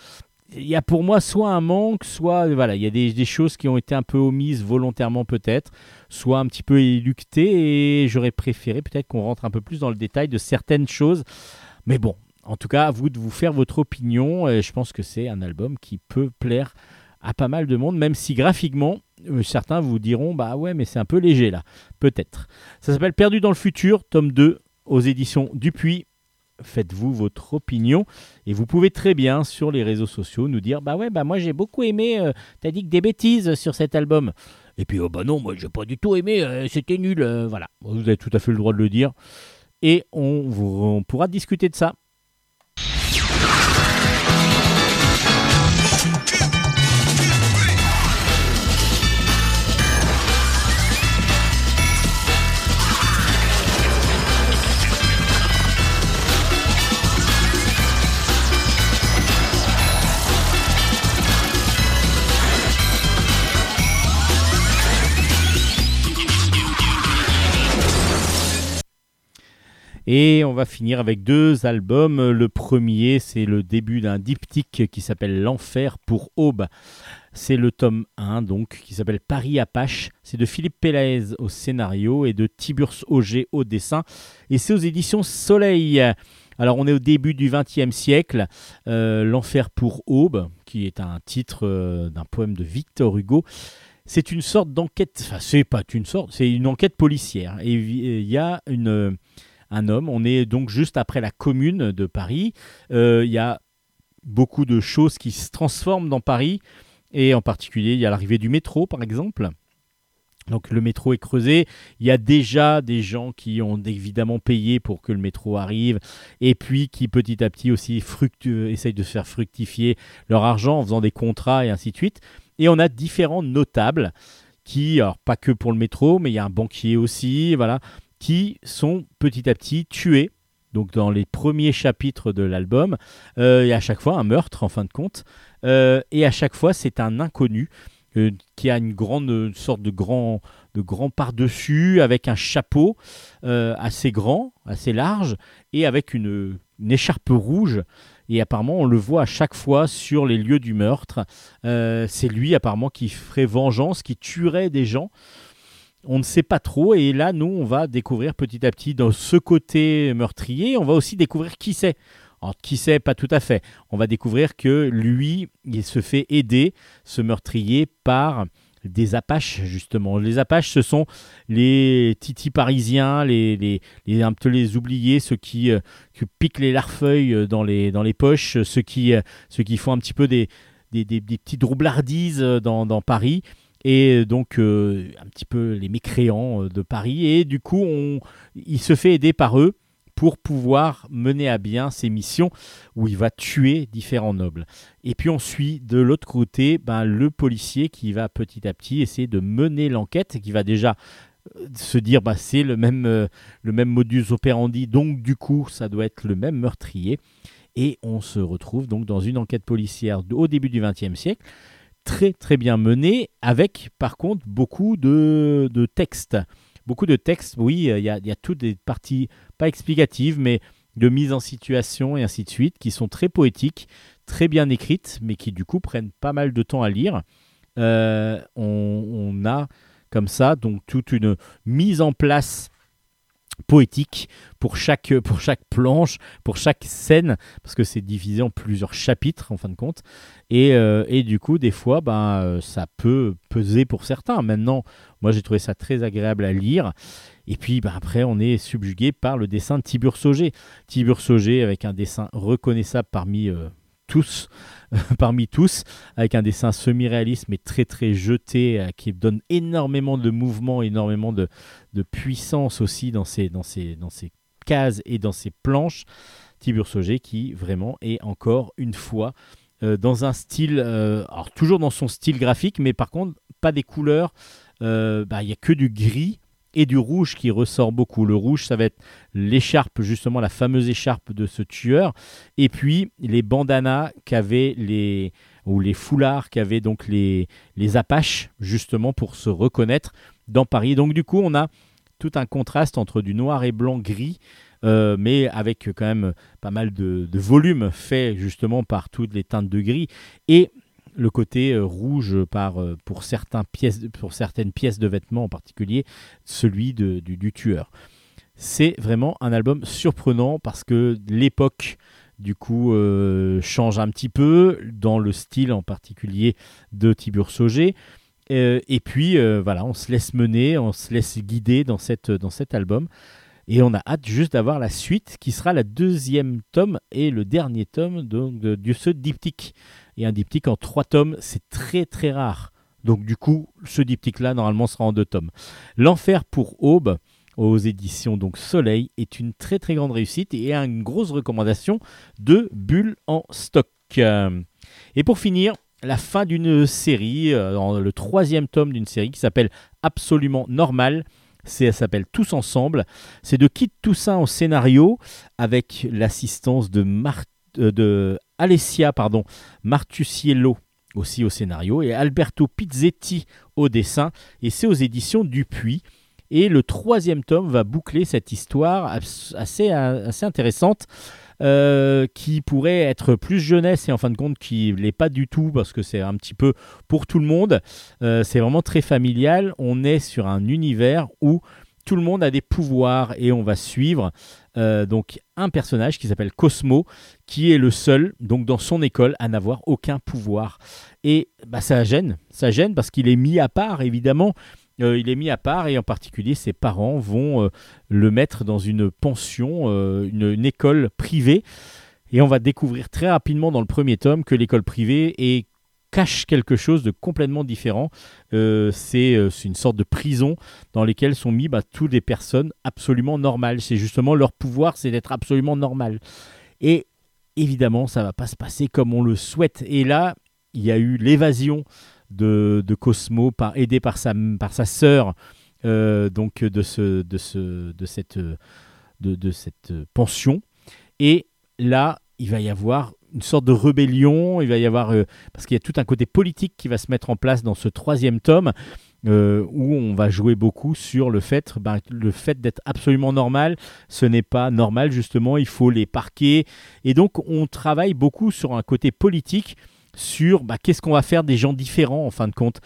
il y a pour moi soit un manque, soit voilà, il y a des, choses qui ont été un peu omises volontairement peut-être, soit un petit peu éluctées, et j'aurais préféré peut-être qu'on rentre un peu plus dans le détail de certaines choses. Mais bon, en tout cas, à vous de vous faire votre opinion. Je pense que c'est un album qui peut plaire à pas mal de monde, même si graphiquement, euh, certains vous diront Bah ouais, mais c'est un peu léger là. Peut-être. Ça s'appelle Perdu dans le futur, tome 2, aux éditions Dupuis. Faites-vous votre opinion. Et vous pouvez très bien sur les réseaux sociaux nous dire bah ouais bah moi j'ai beaucoup aimé euh, t'as dit que des bêtises sur cet album. Et puis oh bah non moi j'ai pas du tout aimé euh, c'était nul euh, voilà. Vous avez tout à fait le droit de le dire. Et on, vous- on pourra discuter de ça Et on va finir avec deux albums. Le premier, c'est le début d'un diptyque qui s'appelle L'Enfer pour Aube. C'est le tome 1, donc, qui s'appelle Paris Apache. C'est de Philippe Pélaez au scénario et de Tiburce Auger au dessin. Et c'est aux éditions Soleil. Alors, on est au début du XXe siècle. Euh, L'Enfer pour Aube, qui est un titre euh, d'un poème de Victor Hugo. C'est une sorte d'enquête, enfin, c'est pas une sorte, c'est une enquête policière. Et il y a une homme. On est donc juste après la commune de Paris. Euh, Il y a beaucoup de choses qui se transforment dans Paris. Et en particulier, il y a l'arrivée du métro, par exemple. Donc le métro est creusé. Il y a déjà des gens qui ont évidemment payé pour que le métro arrive. Et puis qui petit à petit aussi fructu- essayent de faire fructifier leur argent en faisant des contrats et ainsi de suite. Et on a différents notables qui, alors pas que pour le métro, mais il y a un banquier aussi, voilà, qui sont petit à petit tués. Donc dans les premiers chapitres de l'album, euh, a à chaque fois un meurtre en fin de compte, Euh, et à chaque fois c'est un inconnu euh, qui a une grande sorte de grand de grand par-dessus avec un chapeau euh, assez grand, assez large, et avec une, écharpe rouge. Et apparemment, on le voit à chaque fois sur les lieux du meurtre. C'est lui apparemment qui ferait vengeance, qui tuerait des gens. On ne sait pas trop. Et là, nous, on va découvrir petit à petit dans ce côté meurtrier. On va aussi découvrir qui c'est. Alors, qui c'est Pas tout à fait. On va découvrir que lui, il se fait aider, ce meurtrier, par des Apaches, justement. Les Apaches, ce sont les titis parisiens, les, les, un peu les oubliés, ceux qui, euh, piquent les larfeuilles dans les, dans les poches, ceux qui, euh, ceux qui font un petit peu des, des, petites roublardises euh, dans, dans Paris. Et donc, euh, un petit peu les mécréants euh, de Paris. Et du coup, il se fait aider par eux pour pouvoir mener à bien ses missions où il va tuer différents nobles. Et puis on suit de l'autre côté ben, le policier qui va petit à petit essayer de mener l'enquête, et qui va déjà euh, se dire bah, c'est le même, le même modus operandi, donc du coup ça doit être le même meurtrier. Et on se retrouve donc dans une enquête policière au début du XXe siècle, très très bien menée, avec par contre beaucoup de, de textes. Beaucoup de textes, oui, il y a, il y a toutes des parties, pas explicatives, mais de mise en situation et ainsi de suite, qui sont très poétiques, très bien écrites, mais qui du coup prennent pas mal de temps à lire. Euh, on, on a comme ça donc toute une mise en place poétique pour chaque, pour chaque planche, pour chaque scène, parce que c'est divisé en plusieurs chapitres en fin de compte. Et, euh, et du coup, des fois, ben, euh, ça peut peser pour certains. Maintenant, moi j'ai trouvé ça très agréable à lire. Et puis ben, après, on est subjugué par le dessin de Tibur Sauger. Tibur Sauger avec un dessin reconnaissable parmi euh, tous, parmi tous, avec un dessin semi-réaliste mais très très jeté, euh, qui donne énormément de mouvement, énormément de, de puissance aussi dans ses, dans, dans ses cases et dans ses planches. Tibur Sauger qui vraiment est encore une fois euh, dans un style, euh, alors toujours dans son style graphique, mais par contre pas des couleurs, bah, il n'y a que du gris et du rouge qui ressort beaucoup. Le rouge, ça va être l'écharpe, justement la fameuse écharpe de ce tueur, et puis les bandanas qu'avaient les ou les foulards qu'avaient donc les les Apaches justement pour se reconnaître dans Paris. Donc du coup, on a tout un contraste entre du noir et blanc gris, euh, mais avec quand même pas mal de, de volume fait justement par toutes les teintes de gris et le côté euh, rouge euh, pour, certaines pièces de vêtements en particulier, celui du, tueur. C'est vraiment un album surprenant parce que l'époque du coup euh, change un petit peu dans le style en particulier de Tibur Sauger. Et puis voilà, on se laisse mener, on se laisse guider dans, cette, dans cet album. Et on a hâte juste d'avoir la suite qui sera la deuxième tome et le dernier tome de, de ce diptyque. Et un diptyque en trois tomes, c'est très très rare. Donc du coup, ce diptyque-là, normalement, sera en deux tomes. L'Enfer pour Aube, aux éditions donc Soleil, est une très très grande réussite et une grosse recommandation de Bulle en stock. Et pour finir, la fin d'une série, euh, le troisième tome d'une série qui s'appelle Absolument Normal. Elle s'appelle Tous Ensemble. C'est de Kit Toussaint au scénario, avec l'assistance de, Mar- euh, de Alessia pardon, Martusiello aussi au scénario et Alberto Pizzetti au dessin. Et c'est aux éditions Dupuis. Et le troisième tome va boucler cette histoire assez, assez intéressante euh, qui pourrait être plus jeunesse et en fin de compte qui l'est pas du tout parce que c'est un petit peu pour tout le monde. Euh, c'est vraiment très familial. On est sur un univers où tout le monde a des pouvoirs et on va suivre euh, donc un personnage qui s'appelle Cosmo qui est le seul donc dans son école à n'avoir aucun pouvoir. Et bah, ça gêne. Ça gêne parce qu'il est mis à part évidemment. Euh, il est mis à part et en particulier ses parents vont euh, le mettre dans une pension une école privée. Et on va découvrir très rapidement dans le premier tome que l'école privée est cache quelque chose de complètement différent. Euh, c'est euh, c'est une sorte de prison dans laquelle sont mis bah, toutes les personnes absolument normales. C'est justement leur pouvoir, c'est d'être absolument normal. Et évidemment, ça va pas se passer comme on le souhaite. Et là, il y a eu l'évasion de, Cosmo, par, aidé par sa, par sœur, euh, donc de, ce, de, ce, de, cette, de cette pension. Et là, il va y avoir une sorte de rébellion, il va y avoir, euh, parce qu'il y a tout un côté politique qui va se mettre en place dans ce troisième tome, euh, où on va jouer beaucoup sur le fait, ben, le fait d'être absolument normal, ce n'est pas normal justement, il faut les parquer, et donc on travaille beaucoup sur un côté politique, sur bah, qu'est-ce qu'on va faire des gens différents en fin de compte.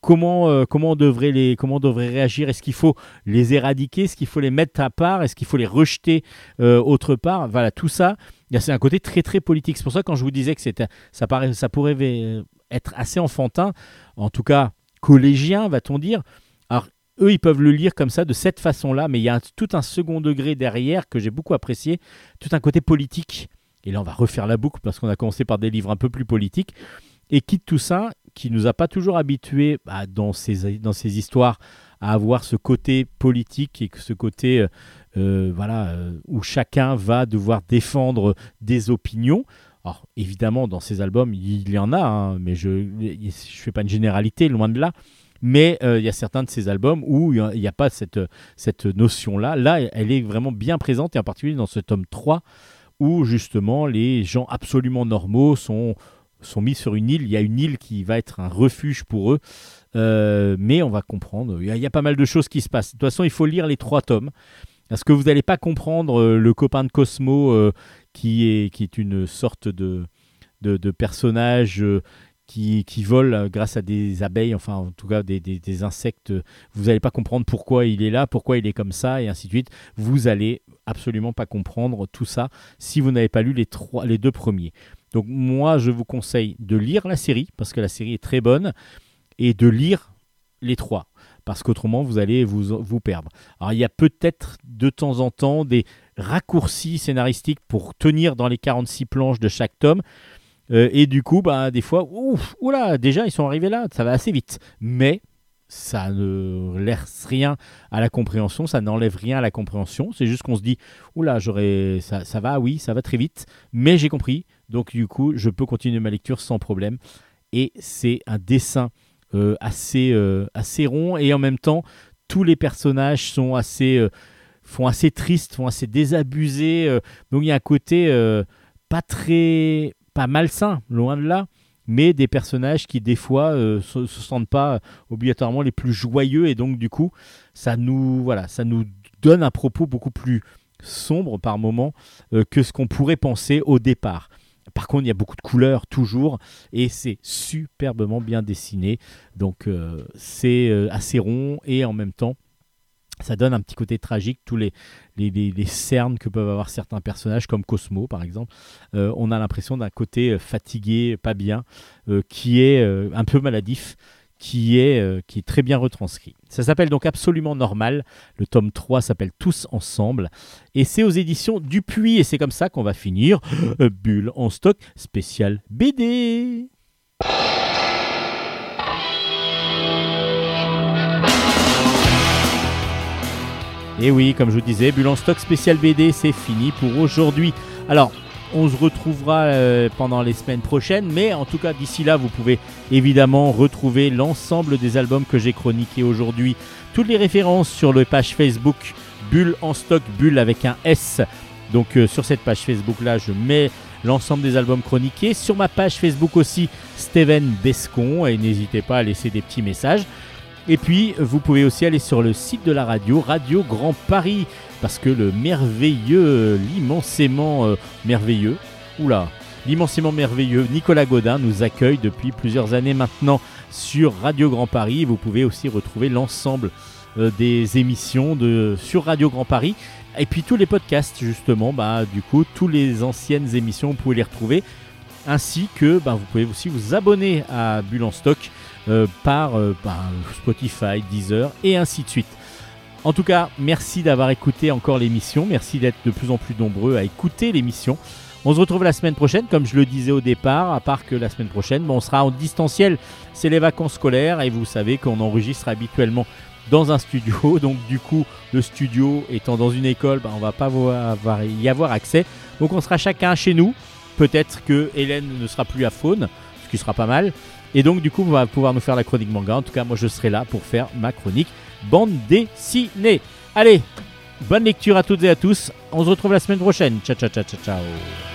Comment, euh, comment, on devrait les, comment devrait réagir? Est-ce qu'il faut les éradiquer? Est-ce qu'il faut les mettre à part? Est-ce qu'il faut les rejeter autre part? Voilà, tout ça, c'est un côté très très politique. C'est pour ça que quand je vous disais que c'était, ça, ça pourrait euh, être assez enfantin, en tout cas collégien, va-t-on dire. Alors, eux, ils peuvent le lire comme ça, de cette façon-là, mais il y a tout un second degré derrière que j'ai beaucoup apprécié, tout un côté politique. Et là, on va refaire la boucle parce qu'on a commencé par des livres un peu plus politiques. Et Kit Toussaint, qui nous a pas toujours habitués bah, dans, ces, dans ces histoires à avoir ce côté politique et ce côté euh, voilà, euh, où chacun va devoir défendre des opinions. Alors évidemment, dans ces albums, il y en a, hein, mais je ne fais pas une généralité, loin de là. Mais euh, il y a certains de ces albums où il n'y a, pas cette, cette notion-là. Là, elle est vraiment bien présente, et en particulier dans ce tome 3, où justement les gens absolument normaux sont, sont mis sur une île. Il y a une île qui va être un refuge pour eux. Mais on va comprendre. Il y, a, il y a pas mal de choses qui se passent. De toute façon, il faut lire les trois tomes. Parce que vous n'allez pas comprendre euh, le copain de Cosmo euh, qui, est, qui est une sorte de, de, personnage euh, qui, qui vole grâce à des abeilles, enfin en tout cas des, des- des insectes. Vous n'allez pas comprendre pourquoi il est là, pourquoi il est comme ça, et ainsi de suite. Vous allez absolument pas comprendre tout ça si vous n'avez pas lu les, trois, les deux premiers. Donc moi, je vous conseille de lire la série, parce que la série est très bonne, et de lire les trois, parce qu'autrement, vous allez vous, vous perdre. Alors il y a peut-être de temps en temps des raccourcis scénaristiques pour tenir dans les 46 planches de chaque tome. Euh, et du coup, bah, des fois, ouf, oula, déjà ils sont arrivés là, ça va assez vite. Mais ça ne laisse rien à la compréhension, ça n'enlève rien à la compréhension. C'est juste qu'on se dit, oula, j'aurais, ça, va, oui, ça va très vite, mais j'ai compris. Donc du coup, je peux continuer ma lecture sans problème. Et c'est un dessin assez, euh, assez rond et en même temps, tous les personnages sont assez, euh, font assez tristes, font assez désabusés. euh, donc il y a un côté euh, pas très, pas malsain, loin de là, mais des personnages qui des fois euh, se, se sentent pas obligatoirement les plus joyeux et donc du coup, ça nous, voilà, ça nous donne un propos beaucoup plus sombre par moment euh, que ce qu'on pourrait penser au départ. Par contre, il y a beaucoup de couleurs toujours et c'est superbement bien dessiné. Donc euh, c'est euh, assez rond et en même temps ça donne un petit côté tragique, tous les, cernes que peuvent avoir certains personnages, comme Cosmo par exemple. Euh, on a l'impression d'un côté fatigué, pas bien, qui est un peu maladif, qui est, euh, qui est très bien retranscrit. Ça s'appelle donc Absolument Normal. Le tome 3 s'appelle Tous Ensemble. Et c'est aux éditions Dupuis. Et c'est comme ça qu'on va finir euh, Bulle en stock spécial BD. Et oui, comme je vous disais, Bulle en stock spécial BD, c'est fini pour aujourd'hui. Alors, on se retrouvera euh, pendant les semaines prochaines, mais en tout cas, d'ici là, vous pouvez évidemment retrouver l'ensemble des albums que j'ai chroniqués aujourd'hui. Toutes les références sur le page Facebook Bulle en stock, Bulle avec un S. Donc, euh, sur cette page Facebook là, je mets l'ensemble des albums chroniqués. Sur ma page Facebook aussi, Steven Bescon, et n'hésitez pas à laisser des petits messages. Et puis, vous pouvez aussi aller sur le site de la radio, Radio Grand Paris, parce que le merveilleux, l'immensément euh, merveilleux, oula, l'immensément merveilleux Nicolas Godin nous accueille depuis plusieurs années maintenant sur Radio Grand Paris. Vous pouvez aussi retrouver l'ensemble euh, des émissions de, sur Radio Grand Paris. Et puis tous les podcasts, justement, bah, du coup, toutes les anciennes émissions, vous pouvez les retrouver. Ainsi que bah, vous pouvez aussi vous abonner à Bulle en Stock euh, par bah, Spotify, Deezer et ainsi de suite. En tout cas, merci d'avoir écouté encore l'émission. Merci d'être de plus en plus nombreux à écouter l'émission. On se retrouve la semaine prochaine, comme je le disais au départ, à part que la semaine prochaine, on sera en distanciel. C'est les vacances scolaires et vous savez qu'on enregistre habituellement dans un studio. Donc du coup, le studio étant dans une école, bah, on va pas y avoir accès. Donc on sera chacun chez nous. Peut-être que Hélène ne sera plus à Faune, ce qui sera pas mal. Et donc du coup, on va pouvoir nous faire la chronique manga. En tout cas, moi je serai là pour faire ma chronique bande dessinée. Allez, bonne lecture à toutes et à tous. On se retrouve la semaine prochaine. Ciao, ciao, ciao, ciao, ciao.